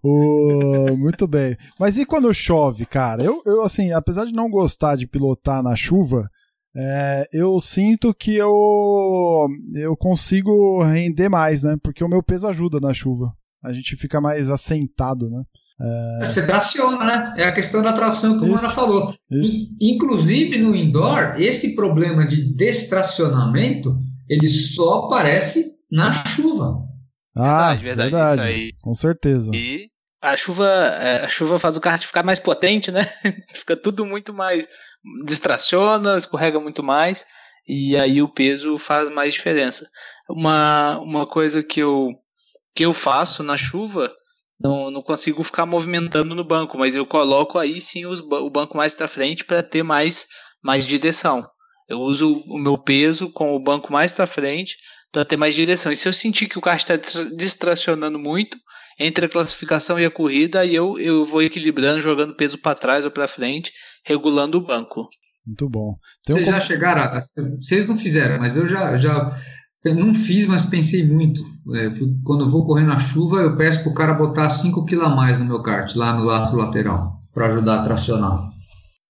O... Muito bem. Mas e quando chove, cara? Eu, eu, assim, apesar de não gostar de pilotar na chuva, é, eu sinto que eu, eu consigo render mais, né? Porque o meu peso ajuda na chuva. A gente fica mais assentado, né? É... Você traciona, né? É a questão da tração que o Mano falou. Isso. Inclusive no indoor, esse problema de destracionamento ele só aparece na chuva. Ah, verdade, verdade, verdade. Isso aí. Com certeza. E a chuva, é, a chuva faz o kart ficar mais potente, né? Fica tudo muito mais distraciona, escorrega muito mais e aí o peso faz mais diferença. Uma, uma coisa que eu que eu faço na chuva não, não consigo ficar movimentando no banco, mas eu coloco aí sim os, o banco mais para frente para ter mais, mais direção. Eu uso o meu peso com o banco mais para frente para ter mais direção. E se eu sentir que o carro está distracionando muito entre a classificação e a corrida, aí eu, eu vou equilibrando, jogando peso para trás ou para frente, regulando o banco. Muito bom. Vocês já chegaram, a, vocês não fizeram, mas eu já, já não fiz, mas pensei muito. É, quando eu vou correr na chuva, eu peço para o cara botar 5 kg a mais no meu kart, lá no lastro lateral, para ajudar a tracionar.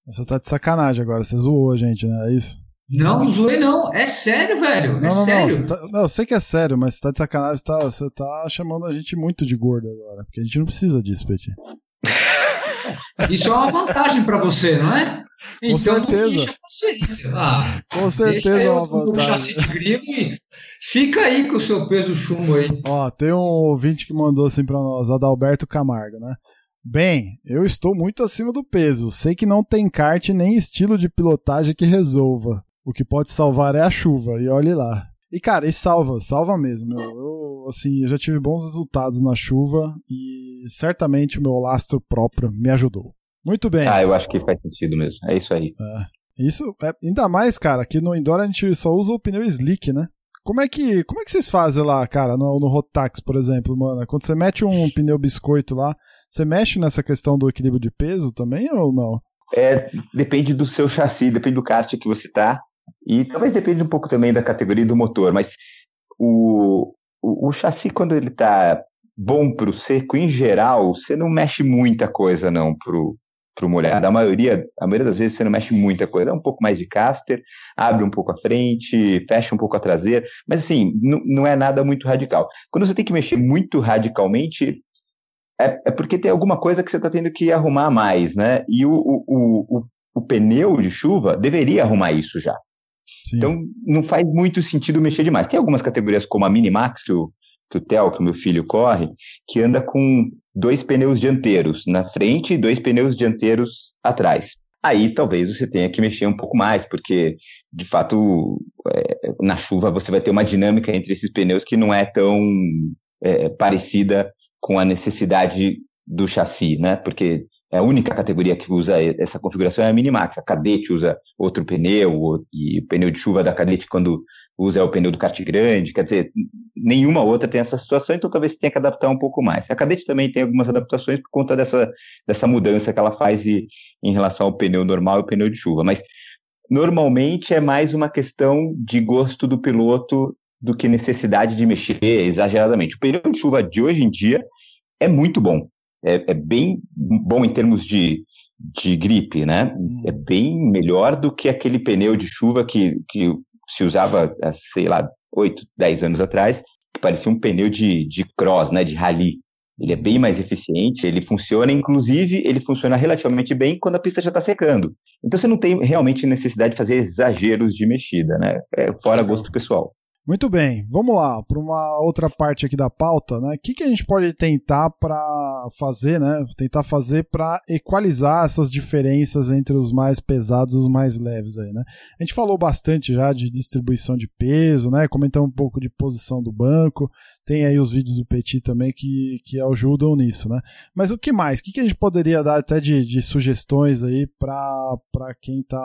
Você tá de sacanagem agora, você zoou a gente, né? É isso? Não, não zoei não. É sério, velho. Não, é não, sério. Não, tá, não, eu sei que é sério, mas você tá de sacanagem, você tá, você tá chamando a gente muito de gordo agora. Porque a gente não precisa disso, Petit. Isso é uma vantagem para você, não é? Com certeza. Ah, com certeza é uma vantagem. chassi de grilo e fica aí com o seu peso chumbo aí. Ó, tem um ouvinte que mandou assim pra nós, Adalberto Camargo, né? Bem, eu estou muito acima do peso. Sei que não tem kart nem estilo de pilotagem que resolva. O que pode salvar é a chuva, e olhe lá. E cara, e salva, salva mesmo. Meu. Eu, assim, eu já tive bons resultados na chuva e certamente o meu lastro próprio me ajudou. Muito bem. Ah, eu acho que faz sentido mesmo. É isso aí. É. Isso, é, ainda mais, cara, que no indoor a gente só usa o pneu slick, né? Como é que, como é que vocês fazem lá, cara, no, no Rotax, por exemplo, mano? Quando você mete um pneu biscoito lá, você mexe nessa questão do equilíbrio de peso também ou não? É, depende do seu chassi, depende do kart que você tá. E talvez depende um pouco também da categoria do motor, mas o, o, o chassi, quando ele tá bom pro seco, em geral, você não mexe muita coisa não pro, pro molhado. A maioria, a maioria das vezes você não mexe muita coisa. Dá um pouco mais de caster, abre um pouco a frente, fecha um pouco a traseira, mas assim, não é nada muito radical. Quando você tem que mexer muito radicalmente, é, é porque tem alguma coisa que você está tendo que arrumar mais, né? E o, o, o, o, pneu de chuva deveria arrumar isso já. Sim. Então, não faz muito sentido mexer demais. Tem algumas categorias, como a Minimax, que o, que o Theo, que o meu filho corre, que anda com dois pneus dianteiros na frente e dois pneus dianteiros atrás. Aí talvez você tenha que mexer um pouco mais, porque de fato é, na chuva você vai ter uma dinâmica entre esses pneus que não é tão é, parecida com a necessidade do chassi, né? Porque a única categoria que usa essa configuração é a Minimax. A Cadete usa outro pneu, e o pneu de chuva da Cadete, quando usa é o pneu do kart grande. Quer dizer, nenhuma outra tem essa situação, então talvez tenha que adaptar um pouco mais. A Cadete também tem algumas adaptações por conta dessa, dessa mudança que ela faz e, em relação ao pneu normal e o pneu de chuva. Mas normalmente é mais uma questão de gosto do piloto do que necessidade de mexer exageradamente. O pneu de chuva de hoje em dia é muito bom. É, é bem bom em termos de, de gripe, né? É hum. bem melhor do que aquele pneu de chuva que, que se usava, sei lá, 8, 10 anos atrás, que parecia um pneu de, de cross, né? De rally. Ele é bem mais eficiente, ele funciona, inclusive, ele funciona relativamente bem quando a pista já está secando. Então você não tem realmente necessidade de fazer exageros de mexida, né? É fora gosto pessoal. Muito bem, vamos lá para uma outra parte aqui da pauta, né? O que, que a gente pode tentar para fazer, né? Tentar fazer para equalizar essas diferenças entre os mais pesados e os mais leves aí, né? A gente falou bastante já de distribuição de peso, né? Comentamos um pouco de posição do banco, tem aí os vídeos do Petit também que, que ajudam nisso, né? Mas o que mais? O que, que a gente poderia dar até de, de sugestões aí para quem está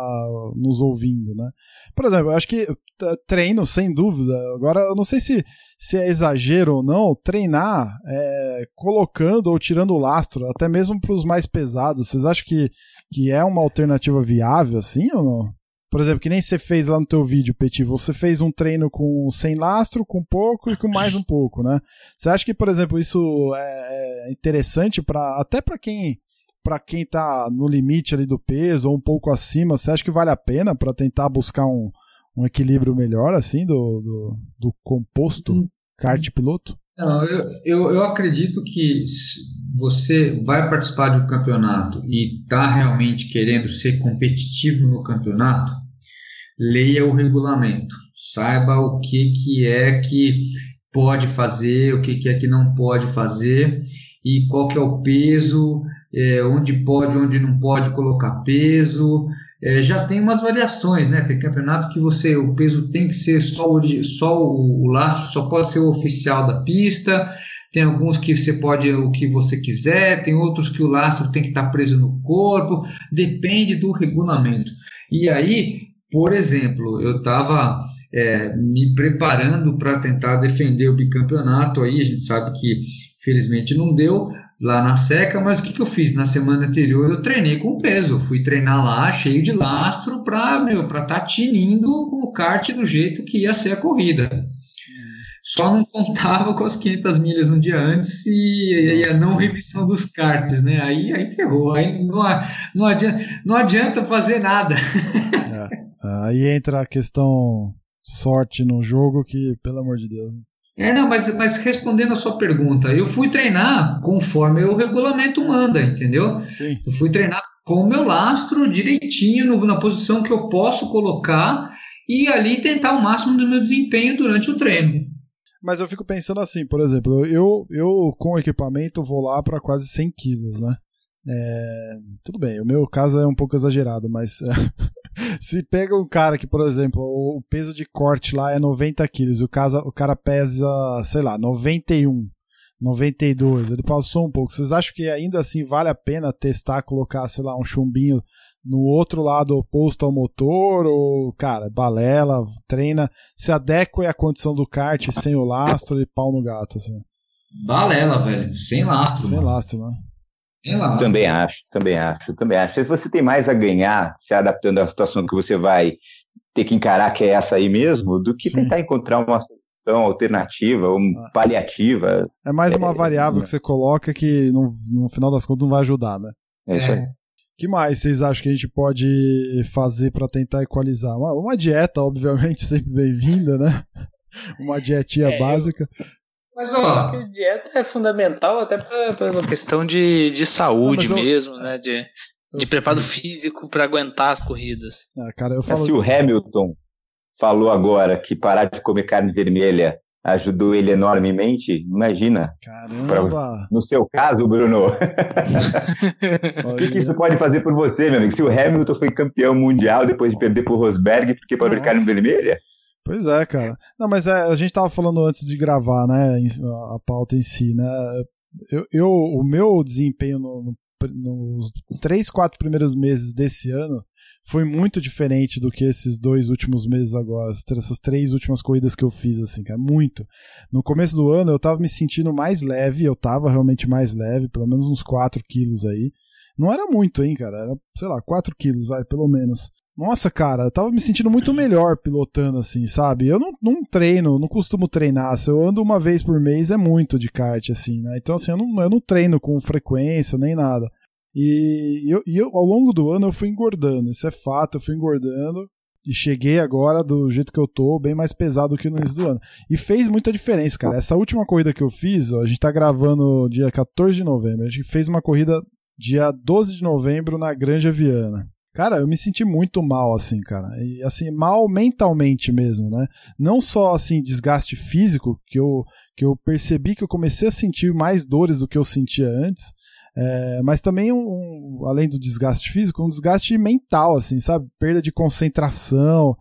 nos ouvindo, né? Por exemplo, eu acho que treino, sem dúvida. Agora, eu não sei se, se é exagero ou não, treinar é, colocando ou tirando o lastro, até mesmo para os mais pesados. Vocês acham que, que é uma alternativa viável assim ou não? Por exemplo, que nem você fez lá no teu vídeo, Petit, você fez um treino com sem lastro, com pouco e com mais um pouco, né? Você acha que, por exemplo, isso é, é interessante para até para quem para quem tá no limite ali do peso ou um pouco acima, você acha que vale a pena para tentar buscar um, um equilíbrio melhor assim do, do, do composto uhum. kart piloto? Não, eu, eu, eu acredito que você vai participar de um campeonato e está realmente querendo ser competitivo no campeonato, leia o regulamento, saiba o que, que é que pode fazer, o que, que é que não pode fazer e qual que é o peso, é, onde pode, onde não pode colocar peso. É, já tem umas variações, né? Tem campeonato que você o peso tem que ser só, só o, o lastro, só pode ser o oficial da pista. Tem alguns que você pode o que você quiser, tem outros que o lastro tem que estar preso no corpo, depende do regulamento. E aí por exemplo, eu estava é, me preparando para tentar defender o bicampeonato aí, a gente sabe que felizmente não deu lá na seca, mas o que, que eu fiz? Na semana anterior eu treinei com peso, fui treinar lá cheio de lastro para estar tá tinindo o kart do jeito que ia ser a corrida. Só não contava com as 500 milhas um dia antes e, e a não revisão dos karts, né? Aí, aí ferrou, aí não, não, adianta, não adianta fazer nada. É. Aí entra a questão sorte no jogo que, pelo amor de Deus. É, não, mas, mas respondendo a sua pergunta, eu fui treinar conforme o regulamento manda, entendeu? Sim. Eu fui treinar com o meu lastro direitinho no, na posição que eu posso colocar e ali tentar o máximo do meu desempenho durante o treino. Mas eu fico pensando assim, por exemplo, eu, eu com equipamento vou lá para quase 100 quilos, né? É, tudo bem, o meu caso é um pouco exagerado, mas se pega um cara que, por exemplo, o peso de corte lá é 90 quilos, o, casa, o cara pesa, sei lá, 91, 92, ele passou um pouco. Vocês acham que ainda assim vale a pena testar, colocar, sei lá, um chumbinho no outro lado oposto ao motor, ou, cara, balela, treina, se adequa à condição do kart sem o lastro e pau no gato, assim. Balela, velho, sem lastro. Sem mano. lastro, né? Sem lastro. Também acho, também acho, também acho. Se você tem mais a ganhar se adaptando à situação que você vai ter que encarar, que é essa aí mesmo, do que Sim. tentar encontrar uma solução alternativa ou Ah. paliativa. É mais uma É, variável é. que você coloca que no, no final das contas não vai ajudar, né? É isso aí. É. que mais vocês acham que a gente pode fazer para tentar equalizar? Uma, uma dieta, obviamente, sempre bem-vinda, né? Uma dietinha É, eu- básica. Mas, ó, Porque dieta é fundamental até pra- pela questão de, de saúde eu- mesmo, né? De, de preparo físico pra aguentar as corridas. Ah, cara, eu Mas falo. se o Hamilton falou agora que parar de comer carne vermelha ajudou ele enormemente, imagina. Caramba! No seu caso, Bruno, o que, que isso pode fazer por você, meu amigo? Se o Hamilton foi campeão mundial depois de perder pro Rosberg porque de Nossa. carne vermelha? Pois é, cara. Não, mas é, a gente tava falando antes de gravar, né? A pauta em si, né? Eu, eu- o meu desempenho no- no- nos três, quatro primeiros meses desse ano foi muito diferente do que esses dois últimos meses agora, essas três últimas corridas que eu fiz, assim, cara, muito. No começo do ano eu tava me sentindo mais leve, eu tava realmente mais leve, pelo menos uns 4 quilos aí. Não era muito, hein, cara, era, sei lá, 4 quilos, vai, pelo menos. Nossa, cara, eu tava me sentindo muito melhor pilotando, assim, sabe? Eu não, não treino, não costumo treinar. Se eu ando uma vez por mês é muito de kart, assim, né? Então, assim, eu não, eu não treino com frequência nem nada. E eu, e eu, ao longo do ano eu fui engordando, isso é fato, eu fui engordando. E cheguei agora do jeito que eu tô, bem mais pesado que no início do ano. E fez muita diferença, cara. Essa última corrida que eu fiz, ó, a gente tá gravando dia 14 de novembro. A gente fez uma corrida dia 12 de novembro na Granja Viana. Cara, eu me senti muito mal, assim, cara. E, assim, mal mentalmente mesmo, né? Não só, assim, desgaste físico, que eu, que eu percebi que eu comecei a sentir mais dores do que eu sentia antes, é, mas também, um, um- além do desgaste físico, um desgaste mental, assim, sabe? Perda de concentração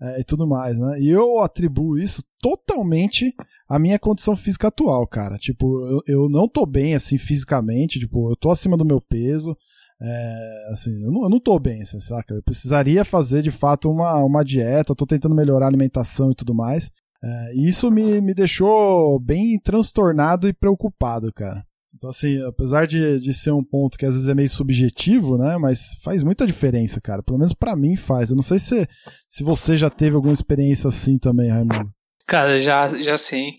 é, e tudo mais, né? E eu atribuo isso totalmente à minha condição física atual, cara. Tipo, eu, eu não tô bem, assim, fisicamente, tipo, eu tô acima do meu peso, é, assim, eu não, eu não tô bem, assim, saca? Eu precisaria fazer de fato uma, uma dieta, tô tentando melhorar a alimentação e tudo mais. É, e isso me, me deixou bem transtornado e preocupado, cara. Então, assim, apesar de, de ser um ponto que às vezes é meio subjetivo, né? Mas faz muita diferença, cara. Pelo menos pra mim faz. Eu não sei se, se você já teve alguma experiência assim também, Raimundo. Cara, já, já sim.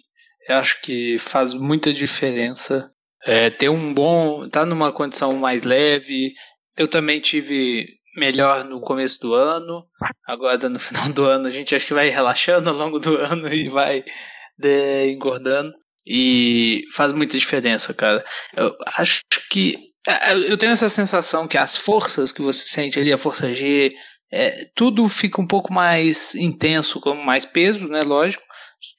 Eu acho que faz muita diferença. É, ter um bom. tá numa condição mais leve. Eu também tive melhor no começo do ano. Agora no final do ano a gente acho que vai relaxando ao longo do ano e vai de, engordando. E faz muita diferença, cara. Eu acho que. é, Eu tenho essa sensação que as forças que você sente ali, a força G, é, tudo fica um pouco mais intenso, com mais peso, né? Lógico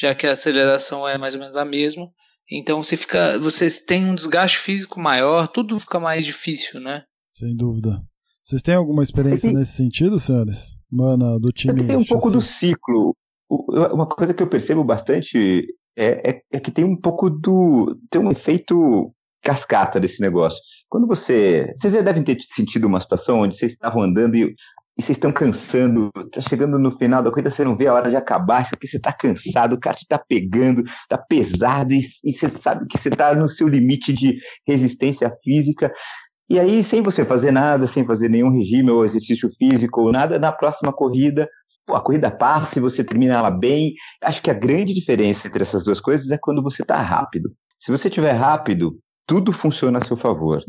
já que a aceleração é mais ou menos a mesma. Então você fica, vocês têm um desgaste físico maior, tudo fica mais difícil, né? Sem dúvida. Vocês têm alguma experiência nesse sentido, senhores? Mano, do time. Tem um pouco do ciclo. Uma coisa que eu percebo bastante é, é- é que tem um pouco do. tem um efeito cascata desse negócio. Quando você. Vocês já devem ter sentido uma situação onde vocês estavam andando e, e vocês estão cansando, tá chegando no final da corrida, você não vê a hora de acabar, aqui você tá cansado, o cara te tá pegando, tá pesado, e, e você sabe que você tá no seu limite de resistência física. E aí, sem você fazer nada, sem fazer nenhum regime ou exercício físico ou nada, na próxima corrida, a corrida passa e você termina ela bem. Acho que a grande diferença entre essas duas coisas é quando você está rápido. Se você estiver rápido, tudo funciona a seu favor.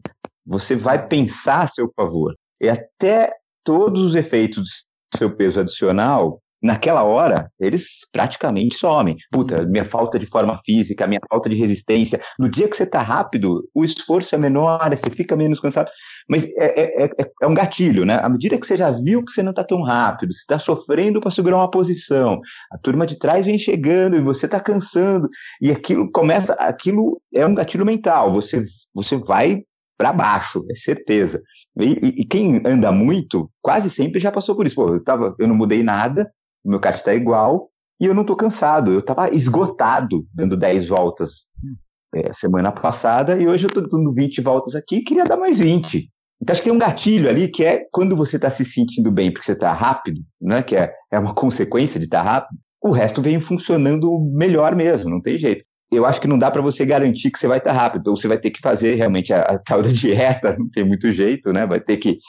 Você vai pensar a seu favor. E até todos os efeitos do seu peso adicional, naquela hora, eles praticamente somem. Puta, minha falta de forma física, minha falta de resistência. No dia que você está rápido, o esforço é menor, você fica menos cansado. Mas é, é, é, é um gatilho, né? À medida que você já viu que você não está tão rápido, você está sofrendo para segurar uma posição, a turma de trás vem chegando e você está cansando, e aquilo começa, aquilo é um gatilho mental, você, você vai para baixo, é certeza. E, e, e, quem anda muito, quase sempre já passou por isso. Pô, eu, tava, eu não mudei nada, o meu kart está igual, e eu não estou cansado, eu estava esgotado dando 10 voltas é, semana passada, e hoje eu estou dando 20 voltas aqui e queria dar mais 20. Então acho que tem um gatilho ali que é quando você está se sentindo bem porque você está rápido, né, que é, é uma consequência de estar tá rápido, o resto vem funcionando melhor mesmo, não tem jeito. Eu acho que não dá para você garantir que você vai estar tá rápido, ou você vai ter que fazer realmente a, a tal da dieta, não tem muito jeito, né? Vai ter que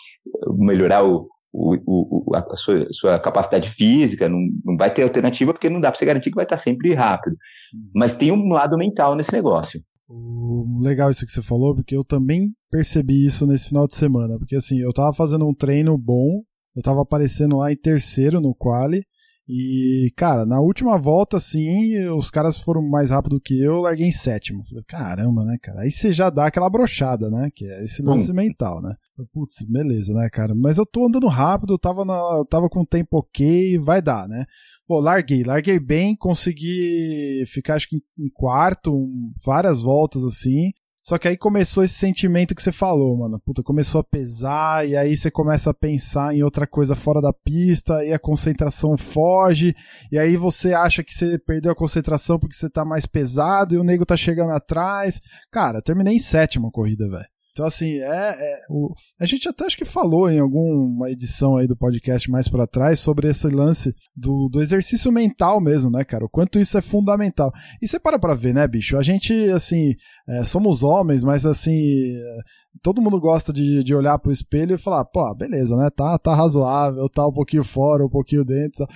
melhorar o, o, o, a sua, sua, capacidade física, não, não vai ter alternativa porque não dá para você garantir que vai estar tá sempre rápido. Uhum. Mas tem um lado mental nesse negócio. Legal isso que você falou, porque eu também percebi isso nesse final de semana. Porque assim, eu tava fazendo um treino bom, eu tava aparecendo lá em terceiro no quali, e, cara, na última volta, assim, os caras foram mais rápido que eu, eu larguei em sétimo. Falei, caramba, né, cara? Aí você já dá aquela brochada, né? Que é esse lance hum. mental, né? Putz, beleza, né, cara? Mas eu tô andando rápido, eu tava, na, eu tava com o tempo ok, vai dar, né? Pô, larguei, larguei bem, consegui ficar acho que em quarto, várias voltas assim. Só que aí começou esse sentimento que você falou, mano. Puta, começou a pesar, e aí você começa a pensar em outra coisa fora da pista, e a concentração foge, e aí você acha que você perdeu a concentração porque você tá mais pesado e o nego tá chegando atrás. Cara, terminei em sétima corrida, velho. Então, assim, é, é o, a gente até acho que falou em alguma edição aí do podcast mais para trás sobre esse lance do, do exercício mental mesmo, né, cara? O quanto isso é fundamental. E você para pra ver, né, bicho? A gente, assim, é, somos homens, mas, assim, é, todo mundo gosta de, de olhar pro espelho e falar, pô, beleza, né? Tá, tá razoável, tá um pouquinho fora, um pouquinho dentro.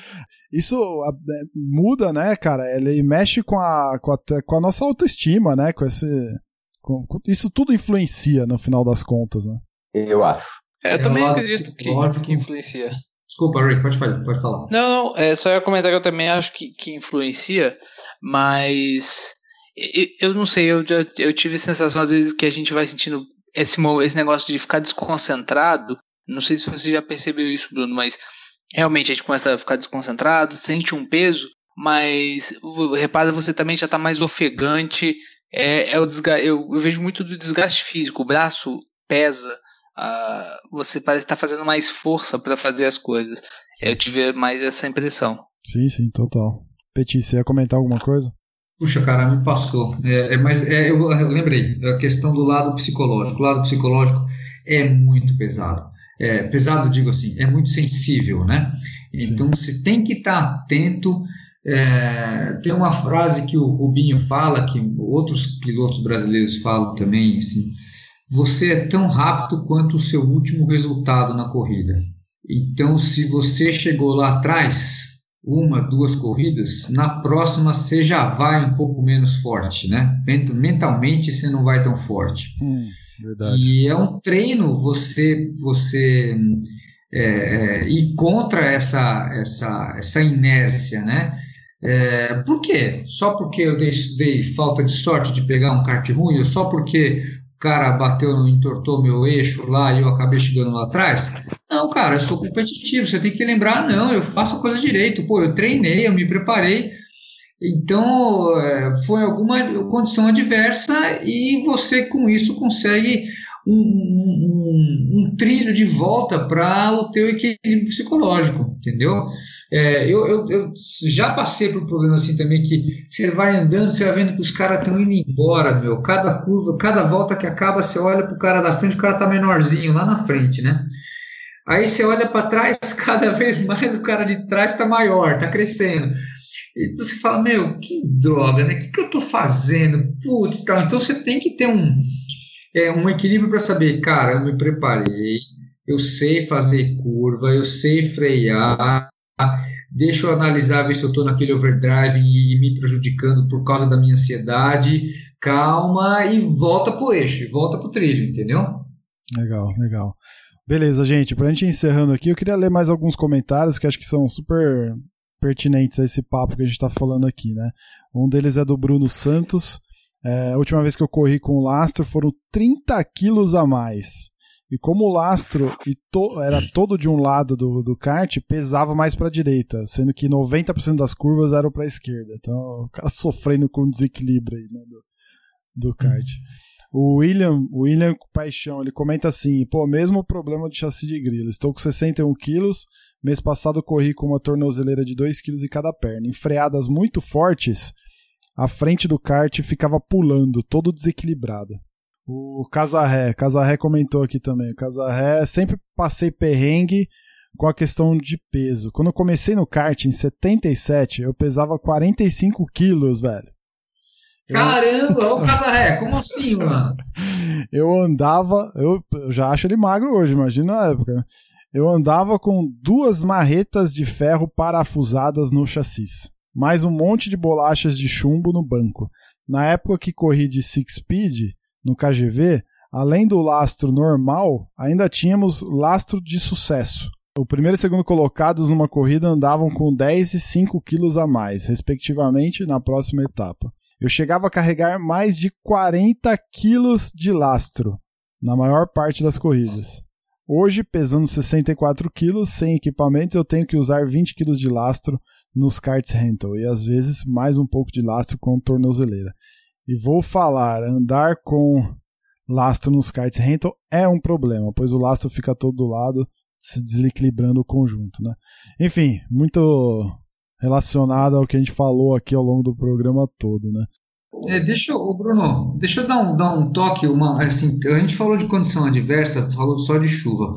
Isso é, muda, né, cara? Ele mexe com a, com a, com a nossa autoestima, né? Com esse isso tudo influencia no final das contas, né? Eu acho. É, eu é também acredito que, que influencia. Desculpa, Rick, pode, pode falar. Não, não, é só ia comentar que eu também acho que, que influencia, mas eu, eu não sei, eu, já, eu tive a sensação às vezes que a gente vai sentindo esse, esse negócio de ficar desconcentrado. Não sei se você já percebeu isso, Bruno, mas realmente a gente começa a ficar desconcentrado, sente um peso, mas repara, você também já está mais ofegante, é, é o desgaste, eu, eu, vejo muito do desgaste físico. O braço pesa, uh, você parece estar tá fazendo mais força para fazer as coisas. Eu tive mais essa impressão. Sim, sim, total. Petit, você ia comentar alguma coisa? Puxa, cara, me passou. É, é mas é, eu, eu, lembrei, a questão do lado psicológico. O lado psicológico é muito pesado. É, pesado, digo assim, é muito sensível, né? Então Sim. você tem que estar tá atento é, tem uma frase que o Rubinho fala, que outros pilotos brasileiros falam também, assim, você é tão rápido quanto o seu último resultado na corrida. Então, se você chegou lá atrás, uma, duas corridas, na próxima você já vai um pouco menos forte, né? Mentalmente você não vai tão forte. Hum, e é um treino você você é, é, ir contra essa, essa, essa inércia, né? É, por quê? Só porque eu dei, dei, falta de sorte de pegar um kart ruim, ou só porque o cara bateu, entortou meu eixo lá e eu acabei chegando lá atrás? Não, cara, eu sou competitivo, você tem que lembrar, não, eu faço a coisa direito, pô, eu treinei, eu me preparei, então é, foi alguma condição adversa e você com isso consegue um, um, um trilho de volta para o teu equilíbrio psicológico, entendeu? É, eu, eu, eu, já passei por um problema assim também que você vai andando, você vai vendo que os caras estão indo embora, meu. Cada curva, cada volta que acaba, você olha pro cara da frente, o cara tá menorzinho lá na frente, né? Aí você olha para trás, cada vez mais o cara de trás está maior, está crescendo. E você fala, meu, que droga, né? O que, que eu tô fazendo? Putz, tal. Então você tem que ter um, é, um equilíbrio para saber, cara, eu me preparei, eu sei fazer curva, eu sei frear, deixa eu analisar, ver se eu estou naquele overdrive e, me prejudicando por causa da minha ansiedade, calma e volta pro eixo, volta pro trilho, entendeu? Legal, legal. Beleza, gente, pra gente encerrando aqui, eu queria ler mais alguns comentários que acho que são super pertinentes a esse papo que a gente está falando aqui, né? Um deles é do Bruno Santos. É, a última vez que eu corri com o lastro foram 30 quilos a mais. E como o lastro to, era todo de um lado do, do kart, pesava mais para a direita, sendo que 90% das curvas eram para a esquerda. Então o cara sofrendo com desequilíbrio aí, né, do, do kart. O William, o William Paixão, ele comenta assim: pô, mesmo problema de chassi de grilo. Estou com 61 quilos. Mês passado corri com uma tornozeleira de 2 quilos em cada perna. Em muito fortes, a frente do kart ficava pulando, todo desequilibrado. O Casarré, Casarré comentou aqui também. O Casarré, sempre passei perrengue com a questão de peso. Quando eu comecei no kart em 77, eu pesava 45 quilos, velho. Caramba, ô Casarré, como assim, mano? Eu andava, eu, eu já acho ele magro hoje, imagina na época. Né? Eu andava com duas marretas de ferro parafusadas no chassis, mais um monte de bolachas de chumbo no banco. Na época que corri de six speed, no KGV, além do lastro normal, ainda tínhamos lastro de sucesso. O primeiro e segundo colocados numa corrida andavam com 10 e 5 quilos a mais, respectivamente, na próxima etapa. Eu chegava a carregar mais de 40 quilos de lastro na maior parte das corridas. Hoje, pesando 64 quilos, sem equipamentos, eu tenho que usar 20 quilos de lastro nos karts rental e às vezes mais um pouco de lastro com tornozeleira. E vou falar, andar com lastro nos kites rental é um problema, pois o lastro fica todo do lado, se desequilibrando o conjunto, né? Enfim, muito relacionado ao que a gente falou aqui ao longo do programa todo, né? É, deixa eu, Bruno, deixa eu dar um, dar um toque, uma, assim, a gente falou de condição adversa, falou só de chuva.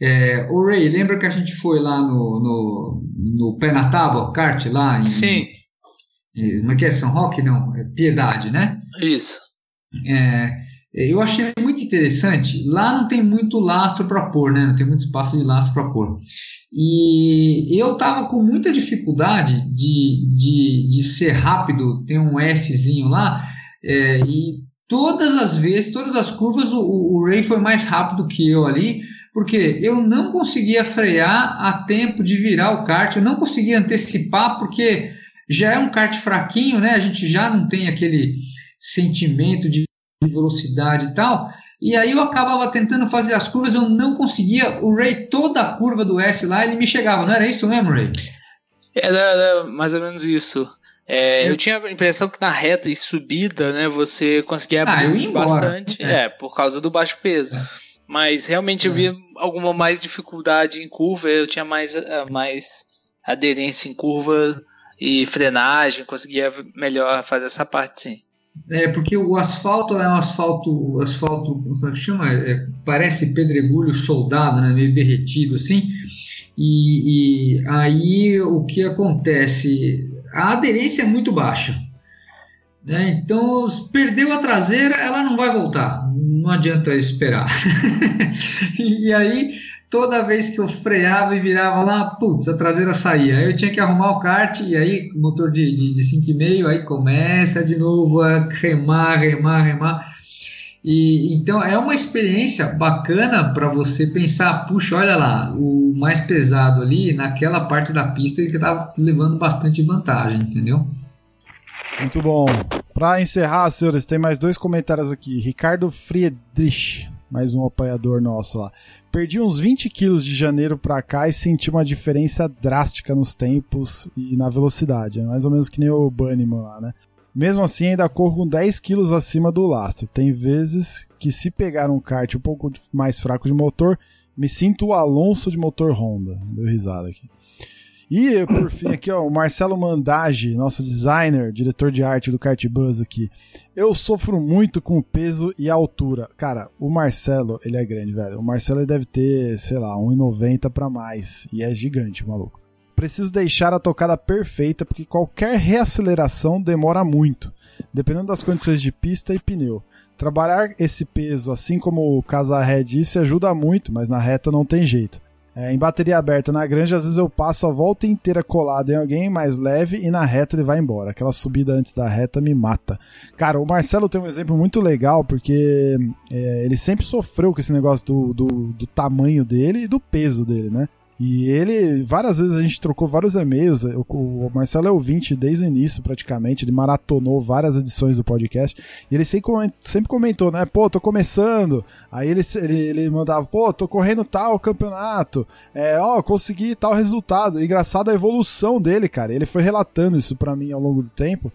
É, o Ray, lembra que a gente foi lá no, no, no Pé na Tábua, kart, lá em, Sim. Como é que é? São Roque? Não, é Piedade, né? Isso. É, eu achei muito interessante. Lá não tem muito lastro para pôr, né? Não tem muito espaço de lastro para pôr. E eu tava com muita dificuldade de, de, de ser rápido, tem um Szinho lá, é, e todas as vezes, todas as curvas, o, o Ray foi mais rápido que eu ali, porque eu não conseguia frear a tempo de virar o kart, eu não conseguia antecipar, porque já é um kart fraquinho, né? A gente já não tem aquele sentimento de velocidade e tal. E aí eu acabava tentando fazer as curvas, eu não conseguia. O Ray, toda a curva do S lá, ele me chegava, não era isso mesmo, Ray? Era, era mais ou menos isso. É, eu tinha a impressão que na reta e subida, né, você conseguia Ah, abrir embora. bastante, É. é. por causa do baixo peso. É. Mas realmente eu via alguma mais dificuldade em curva, eu tinha mais, eh, mais aderência em curva e frenagem, conseguia melhor fazer essa parte sim. É, porque o asfalto é um asfalto, asfalto, como é chama? É, parece pedregulho soldado, né? meio derretido assim. E, e aí o que acontece? A aderência é muito baixa. né? Então, perdeu a traseira, ela não vai voltar. Não adianta esperar. e aí, toda vez que eu freava e virava lá, putz, a traseira saía. Aí eu tinha que arrumar o kart, e aí, motor de, de, de 5,5, aí começa de novo a remar, remar, remar. E, então é uma experiência bacana para você pensar, puxa, olha lá, o mais pesado ali naquela parte da pista ele estava levando bastante vantagem, entendeu? Muito bom. Para encerrar, senhores, tem mais dois comentários aqui. Ricardo Friedrich, mais um apoiador nosso lá. Perdi uns 20 quilos de janeiro pra cá e senti uma diferença drástica nos tempos e na velocidade. É mais ou menos que nem o Bunnyman lá, né? Mesmo assim, ainda corro com 10 quilos acima do lastro. Tem vezes que, se pegar um kart um pouco mais fraco de motor, me sinto o Alonso de motor Honda. Deu risada aqui. E, por fim, aqui, ó, o Marcelo Mandage, nosso designer, diretor de arte do Kart Buzz aqui. Eu sofro muito com o peso e a altura. Cara, o Marcelo, ele é grande, velho. O Marcelo deve ter, sei lá, 1,90 pra mais. E é gigante, maluco. Preciso deixar a tocada perfeita, porque qualquer reaceleração demora muito, dependendo das condições de pista e pneu. Trabalhar esse peso, assim como o Casarré disse, ajuda muito, mas na reta não tem jeito. É, em bateria aberta na granja, às vezes eu passo a volta inteira colado em alguém mais leve e na reta ele vai embora. Aquela subida antes da reta me mata. Cara, o Marcelo tem um exemplo muito legal porque é, ele sempre sofreu com esse negócio do, do, do tamanho dele e do peso dele, né? E ele, várias vezes a gente trocou vários e-mails. O Marcelo é ouvinte desde o início, praticamente. Ele maratonou várias edições do podcast. E ele sempre comentou, né? Pô, tô começando. Aí ele, ele, ele mandava, pô, tô correndo tal campeonato. É, ó, consegui tal resultado. engraçado a evolução dele, cara. Ele foi relatando isso para mim ao longo do tempo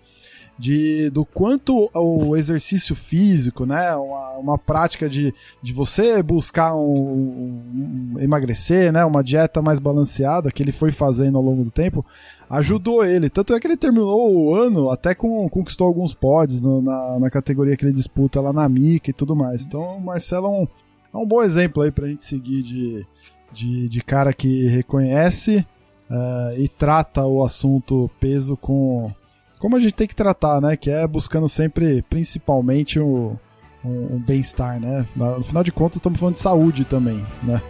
de do quanto o exercício físico, né, uma, uma prática de, de você buscar um, um, emagrecer, né, uma dieta mais balanceada que ele foi fazendo ao longo do tempo, ajudou ele. Tanto é que ele terminou o ano até com conquistou alguns pods no, na, na categoria que ele disputa lá na Mica e tudo mais. Então o Marcelo é um, é um bom exemplo aí pra gente seguir de, de, de cara que reconhece uh, e trata o assunto peso com como a gente tem que tratar, né? Que é buscando sempre, principalmente, o, um, um bem-estar, né? No final de contas, estamos falando de saúde também, né?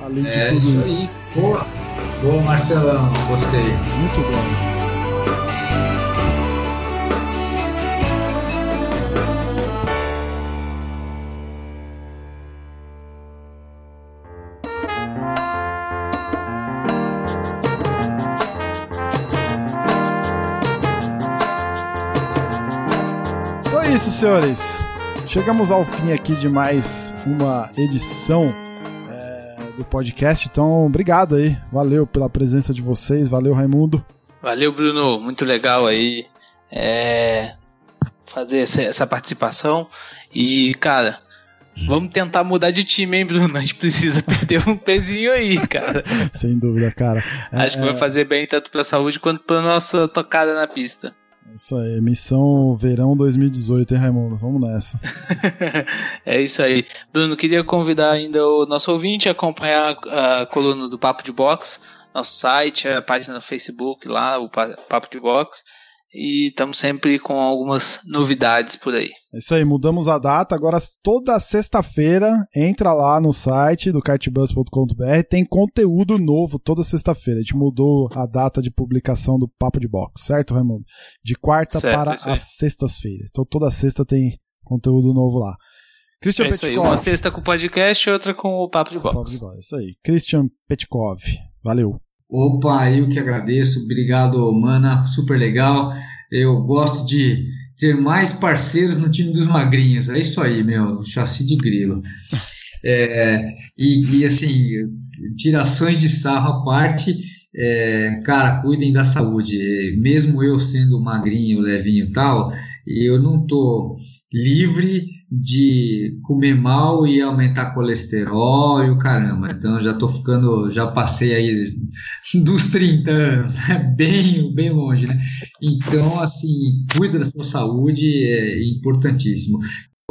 Além de é, tudo isso. isso. Boa, boa, Marcelão, gostei. Muito bom. Isso, senhores. Chegamos ao fim aqui de mais uma edição é, do podcast. Então, obrigado aí. Valeu pela presença de vocês. Valeu, Raimundo. Valeu, Bruno. Muito legal aí é, fazer essa participação. E, cara, Vamos tentar mudar de time, hein, Bruno? A gente precisa perder um pezinho aí, cara. Sem dúvida, cara. É, Acho que vai é. fazer bem tanto pra saúde quanto pra nossa tocada na pista. Isso aí, missão verão 2018, hein, Raimundo? Vamos nessa. é isso aí. Bruno, queria convidar ainda o nosso ouvinte a acompanhar a coluna do Papo de Box, nosso site, a página no Facebook lá, o Papo de Box e estamos sempre com algumas novidades por aí. É isso aí, mudamos a data. Agora, toda sexta-feira, entra lá no site do kartbus.com.br, tem conteúdo novo toda sexta-feira. A gente mudou a data de publicação do Papo de Box, certo, Raimundo? De quarta certo, para as sextas-feiras. Então, toda sexta tem conteúdo novo lá. Christian é Petkov. Aí, uma sexta com o podcast e outra com o Papo de Box. Papo de Box. Isso aí. Christian Petkov. Valeu. Opa, eu que agradeço. Obrigado, Mana. Super legal. Eu gosto de ter mais parceiros no time dos magrinhos. É isso aí, meu. Chassi de grilo. É, e, e, assim, tirações de sarro à parte, é, cara, cuidem da saúde. Mesmo eu sendo magrinho, levinho e tal, eu não tô livre de comer mal e aumentar colesterol e o caramba. Então já tô ficando, já passei aí dos 30 anos, né? bem, bem longe, né? Então, assim, cuida da sua saúde, é importantíssimo.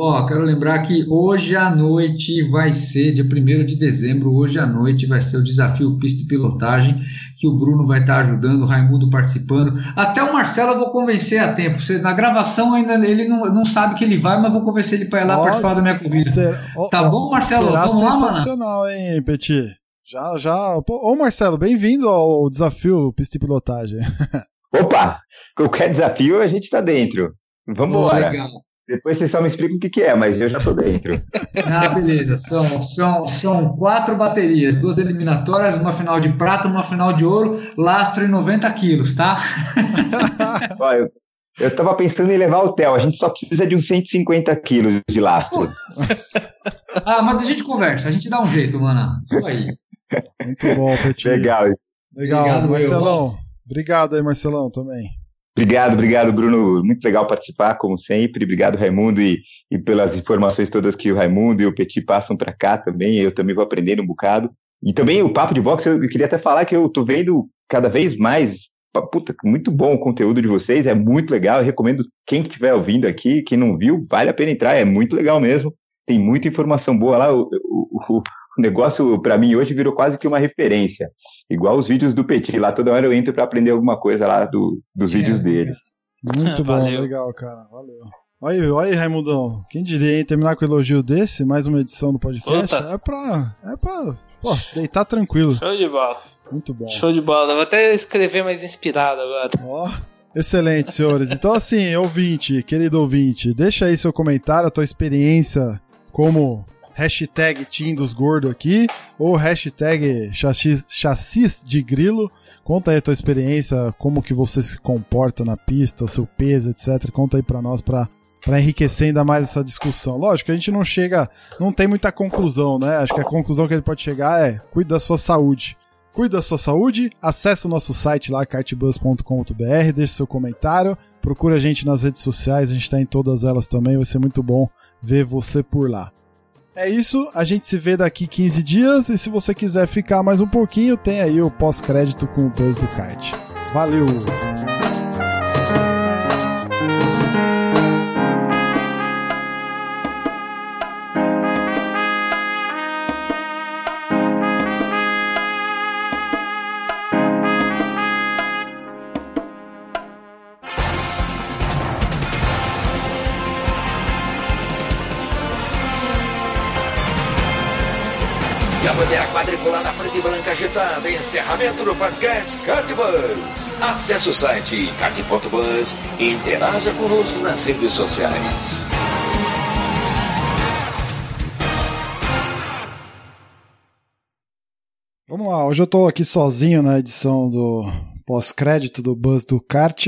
Ó, quero lembrar que hoje à noite vai ser, dia 1 de dezembro, hoje à noite vai ser o desafio pista e pilotagem, que o Bruno vai estar ajudando, o Raimundo participando. Até o Marcelo eu vou convencer a tempo. Na gravação ainda ele não, não sabe que ele vai, mas vou convencer ele para ir lá Nossa, participar da minha corrida. Será, tá bom, Marcelo? Será Vamos lá, mano? Sensacional, hein, Petit? Já, já. Ô, Marcelo, bem-vindo ao desafio pista e pilotagem. Opa! Qualquer desafio a gente tá dentro. Vamos embora. Legal. Depois vocês só me explicam o que, que é, mas eu já tô dentro. Ah, beleza. São, são, são quatro baterias, duas eliminatórias, uma final de prata, uma final de ouro, lastro em 90 quilos, tá? Olha, eu, eu tava pensando em levar o Theo, a gente só precisa de uns 150 quilos de lastro. ah, mas a gente conversa, a gente dá um jeito, mano. Aí. Muito bom, Petinho. Legal. Legal, Obrigado, Marcelão. Eu. Obrigado aí, Marcelão, também. Obrigado, obrigado, Bruno. Muito legal participar, como sempre. Obrigado, Raimundo, e, e pelas informações todas que o Raimundo e o Petit passam para cá também. Eu também vou aprendendo um bocado. E também o papo de boxe, eu queria até falar que eu tô vendo cada vez mais. Puta, muito bom o conteúdo de vocês, é muito legal. Eu recomendo quem estiver ouvindo aqui, quem não viu, vale a pena entrar, é muito legal mesmo. Tem muita informação boa lá. O, o negócio, para mim, hoje virou quase que uma referência. Igual os vídeos do Petit, lá toda hora eu entro para aprender alguma coisa lá do, dos é, vídeos dele. Muito bom, legal, cara. Valeu. Olha aí, olha aí, Raimundão. Quem diria, hein? Terminar com elogio desse, mais uma edição do podcast. Opa. É pra. É pra. Pô, deitar tranquilo. Show de bola. Muito bom. Show de bola. Vou até escrever mais inspirado agora. Ó. Excelente, senhores. Então, assim, ouvinte, querido ouvinte, deixa aí seu comentário, a tua experiência como hashtag Team dos Gordos aqui, ou hashtag chassis, de grilo. Conta aí a tua experiência, como que você se comporta na pista, seu peso, etc. Conta aí pra nós pra, pra enriquecer ainda mais essa discussão. Lógico, a gente não chega, não tem muita conclusão, né? Acho que a conclusão que ele pode chegar é, cuide da sua saúde. Cuide da sua saúde, acesse o nosso site lá, cartbus.com.br, deixe seu comentário, procura a gente nas redes sociais, a gente está em todas elas também, vai ser muito bom ver você por lá. É isso, a gente se vê daqui 15 dias e se você quiser ficar mais um pouquinho, tem aí o pós-crédito com o Buzz do Kart. Valeu! Bandeira quadriculada preta e branca agitada. Encerramento do podcast Cartbus. Acesse o site card.bus e interaja conosco nas redes sociais. Vamos lá, hoje eu tô aqui sozinho na edição do pós-crédito do Buzz do Kart,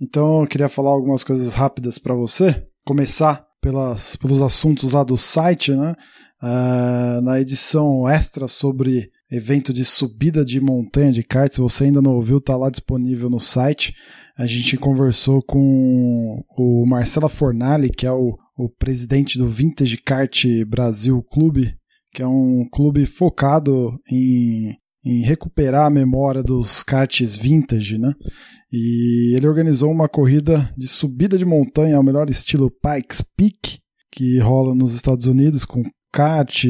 então eu queria falar algumas coisas rápidas para você. Começar pelas, pelos assuntos lá do site, né? Uh, na edição extra sobre evento de subida de montanha de kart, se você ainda não ouviu, tá lá disponível no site. A gente conversou com o Marcela Fornali, que é o, o presidente do Vintage Kart Brasil Clube, que é um clube focado em, em recuperar a memória dos karts vintage, né? E ele organizou uma corrida de subida de montanha ao melhor estilo Pikes Peak, que rola nos Estados Unidos com kart,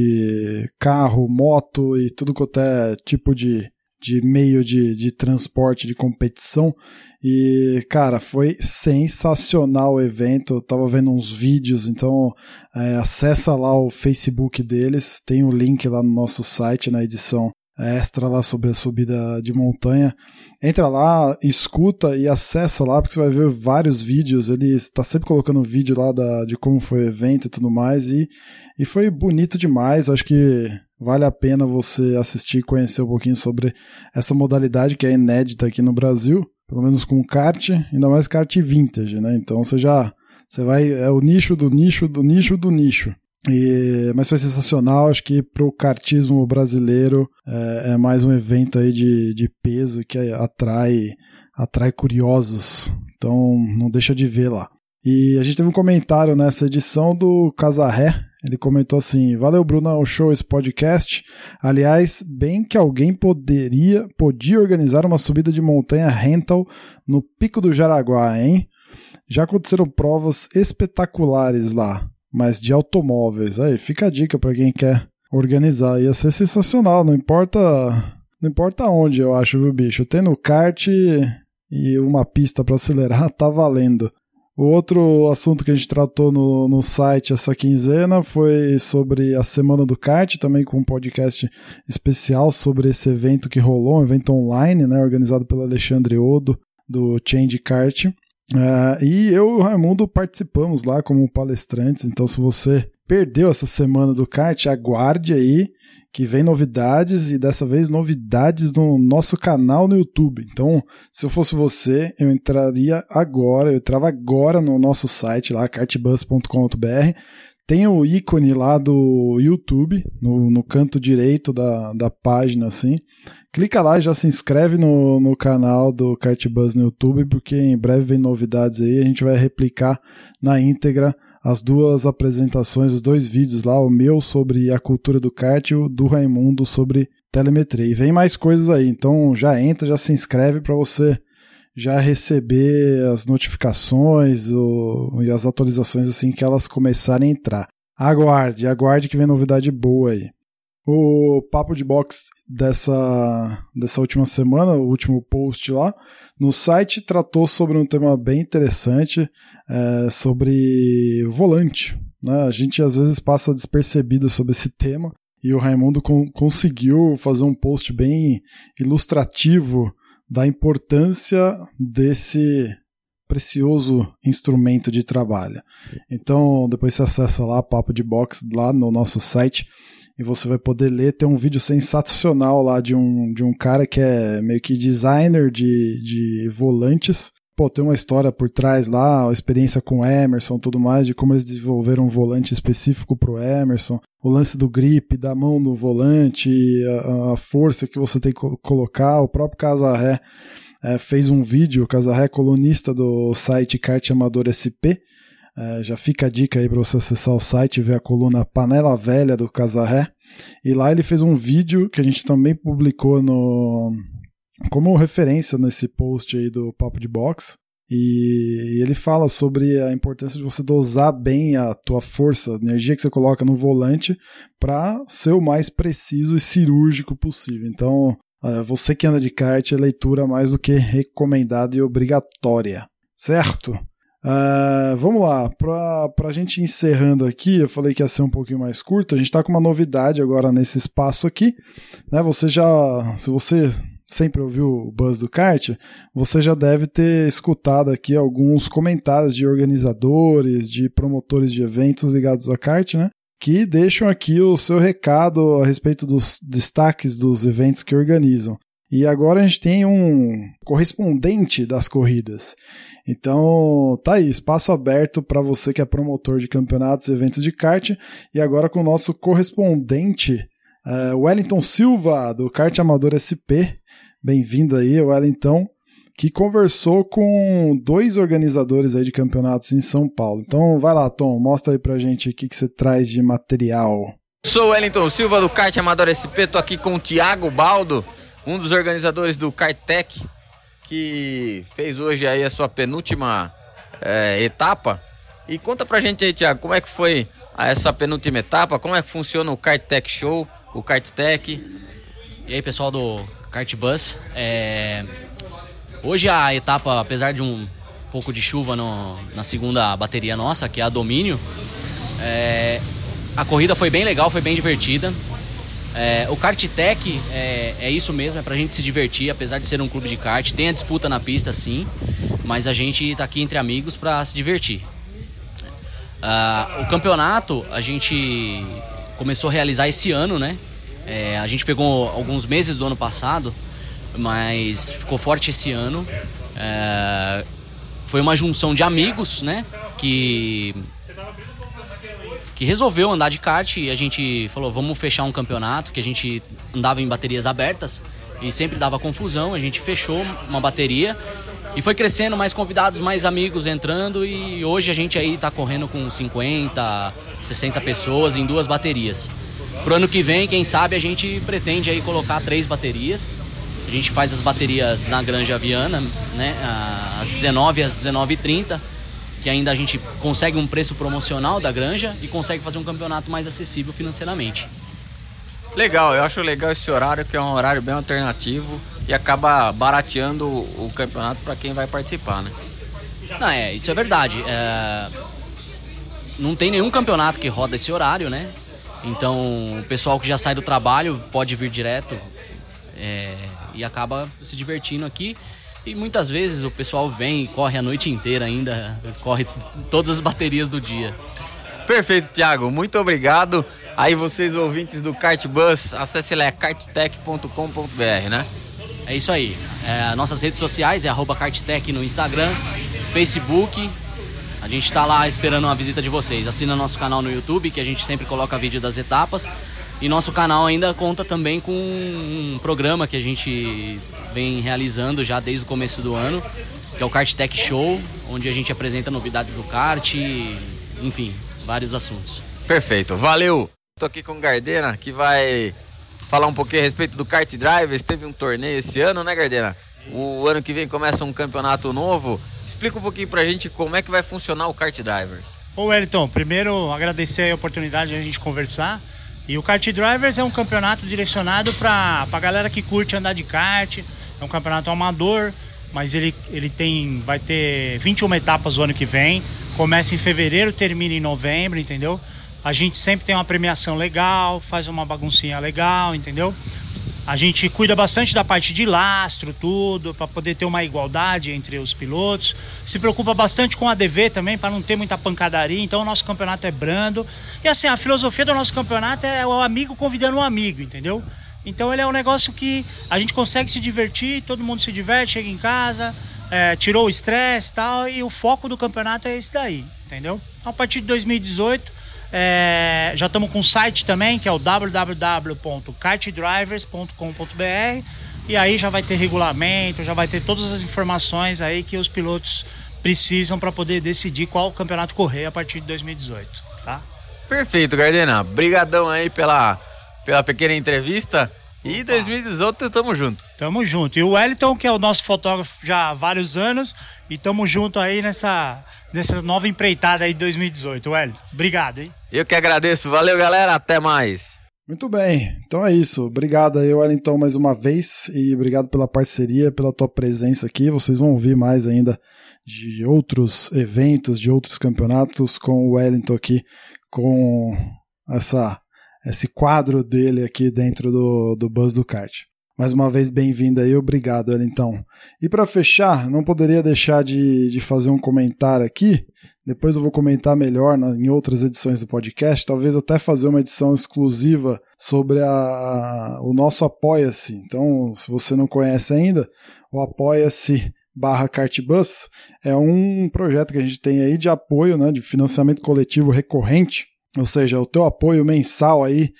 carro, moto e tudo quanto é tipo de, de meio de, de transporte de competição. E, cara, foi sensacional o evento. Eu tava vendo uns vídeos, então é, acessa lá o Facebook deles, tem o link lá no nosso site na edição extra lá sobre a subida de montanha. Entra lá, escuta e acessa lá, porque você vai ver vários vídeos. Ele está sempre colocando vídeo lá da, de como foi o evento e tudo mais. E, e foi bonito demais. Acho que vale a pena você assistir e conhecer um pouquinho sobre essa modalidade que é inédita aqui no Brasil, pelo menos com kart, ainda mais kart vintage, né? Então você já. Você vai. É o nicho do nicho do nicho do nicho. E, mas foi sensacional, acho que para o kartismo brasileiro é, é, mais um evento aí de, de peso que atrai, atrai curiosos, então não deixa de ver lá. E a gente teve um comentário nessa edição do Casarré, ele comentou assim: Valeu, Bruno, o show esse podcast. Aliás, bem que alguém poderia, podia organizar uma subida de montanha rental no Pico do Jaraguá, hein? Já aconteceram provas espetaculares lá mas de automóveis. Aí fica a dica para quem quer organizar. Ia ser sensacional, não importa, não importa onde, eu acho, viu, bicho. Tendo kart e uma pista para acelerar, tá valendo. O outro assunto que a gente tratou no, no site essa quinzena foi sobre a Semana do Kart, também com um podcast especial sobre esse evento que rolou, um evento online, né, organizado pelo Alexandre Odo, do Change Kart. Uh, e eu e o Raimundo participamos lá como palestrantes, então se você perdeu essa semana do kart, aguarde aí que vem novidades e dessa vez novidades no nosso canal no YouTube. Então, se eu fosse você, eu entraria agora, eu entrava agora no nosso site lá, kartbus.com.br. Tem o ícone lá do YouTube, no, no canto direito da, da página, assim. Clica lá e já se inscreve no, no canal do Kart Buzz no YouTube, porque em breve vem novidades aí. A gente vai replicar na íntegra as duas apresentações, os dois vídeos lá, o meu sobre a cultura do kart e o do Raimundo sobre telemetria. E vem mais coisas aí, então já entra, já se inscreve para você já receber as notificações o, e as atualizações assim que elas começarem a entrar. Aguarde, aguarde que vem novidade boa aí. O papo de box dessa, dessa última semana, o último post lá, no site tratou sobre um tema bem interessante, é, sobre volante. Né? A gente às vezes passa despercebido sobre esse tema e o Raimundo con conseguiu fazer um post bem ilustrativo da importância desse precioso instrumento de trabalho. Então, depois você acessa lá Papo de Box lá no nosso site e você vai poder ler. Tem um vídeo sensacional lá de um, de um cara que é meio que designer de, de volantes. Pô, tem uma história por trás lá, a experiência com Emerson tudo mais, de como eles desenvolveram um volante específico pro Emerson, o lance do grip, da mão no volante, a, a força que você tem que colocar, o próprio Casarré é, fez um vídeo, o Casarré colunista do site Kart Amador SP, é, já fica a dica aí para você acessar o site e ver a coluna Panela Velha do Casarré. E lá ele fez um vídeo que a gente também publicou no como referência nesse post aí do Papo de Box. E ele fala sobre a importância de você dosar bem a tua força, a energia que você coloca no volante para ser o mais preciso e cirúrgico possível. Então, você que anda de kart, é leitura mais do que recomendada e obrigatória. Certo? Uh, vamos lá, para a gente encerrando aqui, eu falei que ia ser um pouquinho mais curto, a gente está com uma novidade agora nesse espaço aqui, né? Você já, se você sempre ouviu o Buzz do Kart, você já deve ter escutado aqui alguns comentários de organizadores, de promotores de eventos ligados a kart, né? Que deixam aqui o seu recado a respeito dos destaques dos eventos que organizam. E agora a gente tem um correspondente das corridas. Então, tá aí, espaço aberto para você que é promotor de campeonatos e eventos de kart. E agora com o nosso correspondente, uh, Wellington Silva, do Kart Amador SP. Bem-vindo aí, Wellington, que conversou com dois organizadores aí de campeonatos em São Paulo. Então, vai lá, Tom, mostra aí pra gente o que, que você traz de material. Sou Wellington Silva, do Kart Amador SP, tô aqui com o Thiago Baldo um dos organizadores do Cartec, que fez hoje aí a sua penúltima é, etapa. E conta pra gente aí, Thiago, como é que foi essa penúltima etapa, como é que funciona o Cartec Show, o Cartec. E aí, pessoal do Kart Bus, é... hoje a etapa, apesar de um pouco de chuva no, na segunda bateria nossa, que é a Domínio, é... a corrida foi bem legal, foi bem divertida. É, o Karttech é, é isso mesmo, é pra gente se divertir, apesar de ser um clube de kart. Tem a disputa na pista, sim, mas a gente tá aqui entre amigos para se divertir. Uh, o campeonato a gente começou a realizar esse ano, né? É, a gente pegou alguns meses do ano passado, mas ficou forte esse ano. É, foi uma junção de amigos, né? Que que resolveu andar de kart e a gente falou, vamos fechar um campeonato, que a gente andava em baterias abertas e sempre dava confusão, a gente fechou uma bateria e foi crescendo, mais convidados, mais amigos entrando e hoje a gente aí tá correndo com 50, 60 pessoas em duas baterias. Pro ano que vem, quem sabe, a gente pretende aí colocar três baterias. A gente faz as baterias na Granja Viana, né, às 19 às 19h30 que ainda a gente consegue um preço promocional da granja e consegue fazer um campeonato mais acessível financeiramente. Legal, eu acho legal esse horário que é um horário bem alternativo e acaba barateando o campeonato para quem vai participar, né? Não, é, isso é verdade. É... Não tem nenhum campeonato que roda esse horário, né? Então o pessoal que já sai do trabalho pode vir direto é... e acaba se divertindo aqui. E muitas vezes o pessoal vem e corre a noite inteira ainda, corre todas as baterias do dia. Perfeito, Thiago. Muito obrigado. Aí vocês ouvintes do Kart Bus, acesse lá karttech.com.br, né? É isso aí. É, nossas redes sociais é arroba karttech no Instagram, Facebook. A gente está lá esperando uma visita de vocês. Assina nosso canal no YouTube, que a gente sempre coloca vídeo das etapas. E nosso canal ainda conta também com um programa que a gente vem realizando já desde o começo do ano, que é o Kart Tech Show, onde a gente apresenta novidades do kart, enfim, vários assuntos. Perfeito, valeu! Estou aqui com o Gardena, que vai falar um pouquinho a respeito do Kart Drivers. Teve um torneio esse ano, né, Gardena? O ano que vem começa um campeonato novo. Explica um pouquinho pra gente como é que vai funcionar o Kart Drivers. Ô Wellington, primeiro agradecer a oportunidade de a gente conversar. E o Kart Drivers é um campeonato direcionado para a galera que curte andar de kart. É um campeonato amador, mas ele, ele tem vai ter 21 etapas o ano que vem. Começa em fevereiro, termina em novembro, entendeu? A gente sempre tem uma premiação legal, faz uma baguncinha legal, entendeu? A gente cuida bastante da parte de lastro, tudo, para poder ter uma igualdade entre os pilotos. Se preocupa bastante com a ADV também, para não ter muita pancadaria. Então, o nosso campeonato é brando. E assim, a filosofia do nosso campeonato é o amigo convidando um amigo, entendeu? Então, ele é um negócio que a gente consegue se divertir, todo mundo se diverte, chega em casa, é, tirou o estresse e tal. E o foco do campeonato é esse daí, entendeu? A partir de 2018 é, já estamos com um site também, que é o www.kartdrivers.com.br e aí já vai ter regulamento, já vai ter todas as informações aí que os pilotos precisam para poder decidir qual campeonato correr a partir de 2018, tá? Perfeito, Gardena. Brigadão aí pela, pela pequena entrevista. E 2018 tamo junto. Tamo junto. E o Wellington, que é o nosso fotógrafo já há vários anos, e tamo junto aí nessa, nessa nova empreitada aí de 2018. Wellington, obrigado, hein? Eu que agradeço. Valeu, galera. Até mais. Muito bem, então é isso. Obrigado aí, Wellington, mais uma vez. E obrigado pela parceria, pela tua presença aqui. Vocês vão ouvir mais ainda de outros eventos, de outros campeonatos com o Wellington aqui, com essa esse quadro dele aqui dentro do, do Buzz do Kart. Mais uma vez, bem-vindo aí, obrigado, então. E para fechar, não poderia deixar de, de fazer um comentário aqui. Depois eu vou comentar melhor na, em outras edições do podcast. Talvez até fazer uma edição exclusiva sobre a, o nosso Apoia-se. Então, se você não conhece ainda, o Apoia-se barra Cartbus é um projeto que a gente tem aí de apoio, né, de financiamento coletivo recorrente ou seja, o teu apoio mensal aí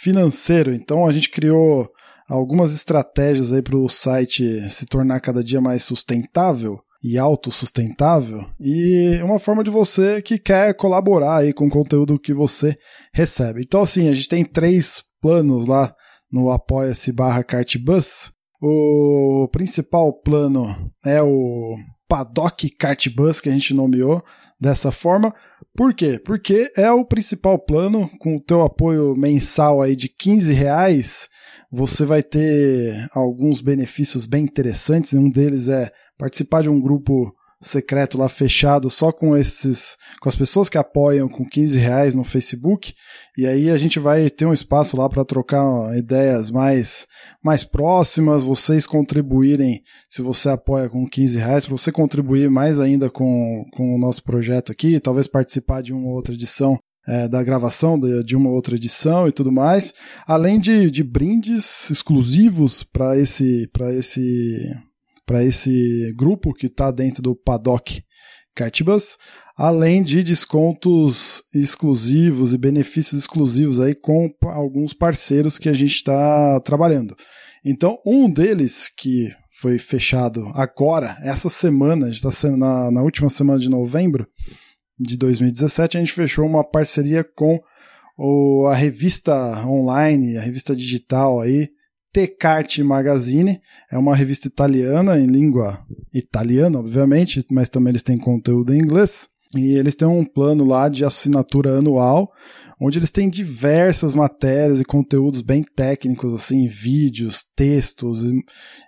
financeiro. Então a gente criou algumas estratégias aí para o site se tornar cada dia mais sustentável e autossustentável e uma forma de você que quer colaborar aí com o conteúdo que você recebe. Então assim, a gente tem três planos lá no apoia-se barra cartbus. O principal plano é o Paddock Cartbus que a gente nomeou dessa forma. Por quê? Porque é o principal plano, com o teu apoio mensal aí de 15 reais, você vai ter alguns benefícios bem interessantes. Um deles é participar de um grupo secreto lá fechado só com esses com as pessoas que apoiam com 15 reais no Facebook e aí a gente vai ter um espaço lá para trocar ideias mais mais próximas vocês contribuírem se você apoia com 15 reais para você contribuir mais ainda com, com o nosso projeto aqui talvez participar de uma outra edição é, da gravação de, de, uma outra edição e tudo mais, além de, de brindes exclusivos para esse, esse para esse grupo que está dentro do Paddock Cartibus, além de descontos exclusivos e benefícios exclusivos aí com alguns parceiros que a gente está trabalhando. Então, um deles que foi fechado agora, essa semana, está na, na última semana de novembro de 2017, a gente fechou uma parceria com o, a revista online, a revista digital aí, Tecarte Magazine, é uma revista italiana em língua italiana, obviamente, mas também eles têm conteúdo em inglês. E eles têm um plano lá de assinatura anual, onde eles têm diversas matérias e conteúdos bem técnicos, assim, vídeos, textos, e,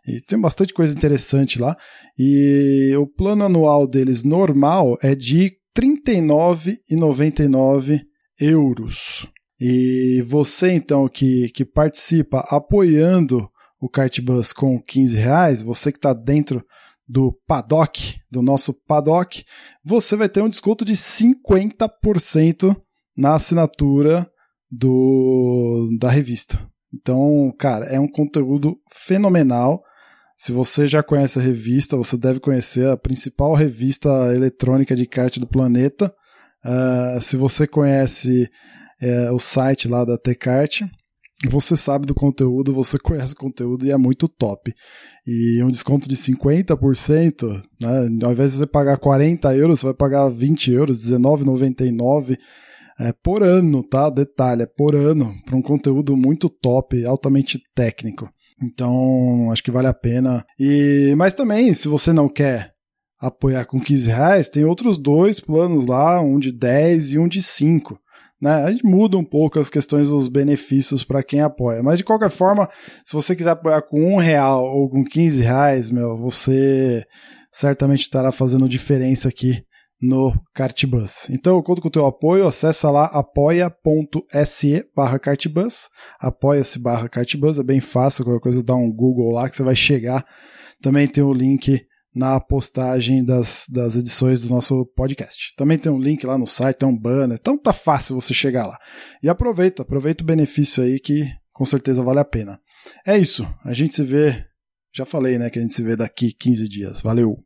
e tem bastante coisa interessante lá. E o plano anual deles normal é de R$ 39,99 euros. E você, então, que, que participa apoiando o Cartbus com 15 reais, você que está dentro do paddock, do nosso paddock, você vai ter um desconto de 50% na assinatura do, da revista. Então, cara, é um conteúdo fenomenal. Se você já conhece a revista, você deve conhecer a principal revista eletrônica de kart do planeta. Uh, se você conhece é, o site lá da Tecart. Você sabe do conteúdo, você conhece o conteúdo e é muito top. E um desconto de 50%, né, ao invés de você pagar 40 euros, você vai pagar 20 euros, R$19,99 é, por ano, tá? Detalhe, é por ano, para um conteúdo muito top, altamente técnico. Então, acho que vale a pena. E, mas também, se você não quer apoiar com 15 reais, tem outros dois planos lá, um de 10 e um de 5. Né? A gente muda um pouco as questões dos benefícios para quem apoia. Mas de qualquer forma, se você quiser apoiar com um real ou com 15 reais, meu, você certamente estará fazendo diferença aqui no Cartbus. Então eu conto com o teu apoio, acessa lá apoia.se barra Cartbus, apoia-se barra Cartbus, é bem fácil, qualquer coisa dá um Google lá que você vai chegar. Também tem o link na postagem das, das edições do nosso podcast. Também tem um link lá no site, tem um banner, então tá fácil você chegar lá. E aproveita, aproveita o benefício aí que com certeza vale a pena. É isso, a gente se vê, já falei né, que a gente se vê daqui 15 dias. Valeu!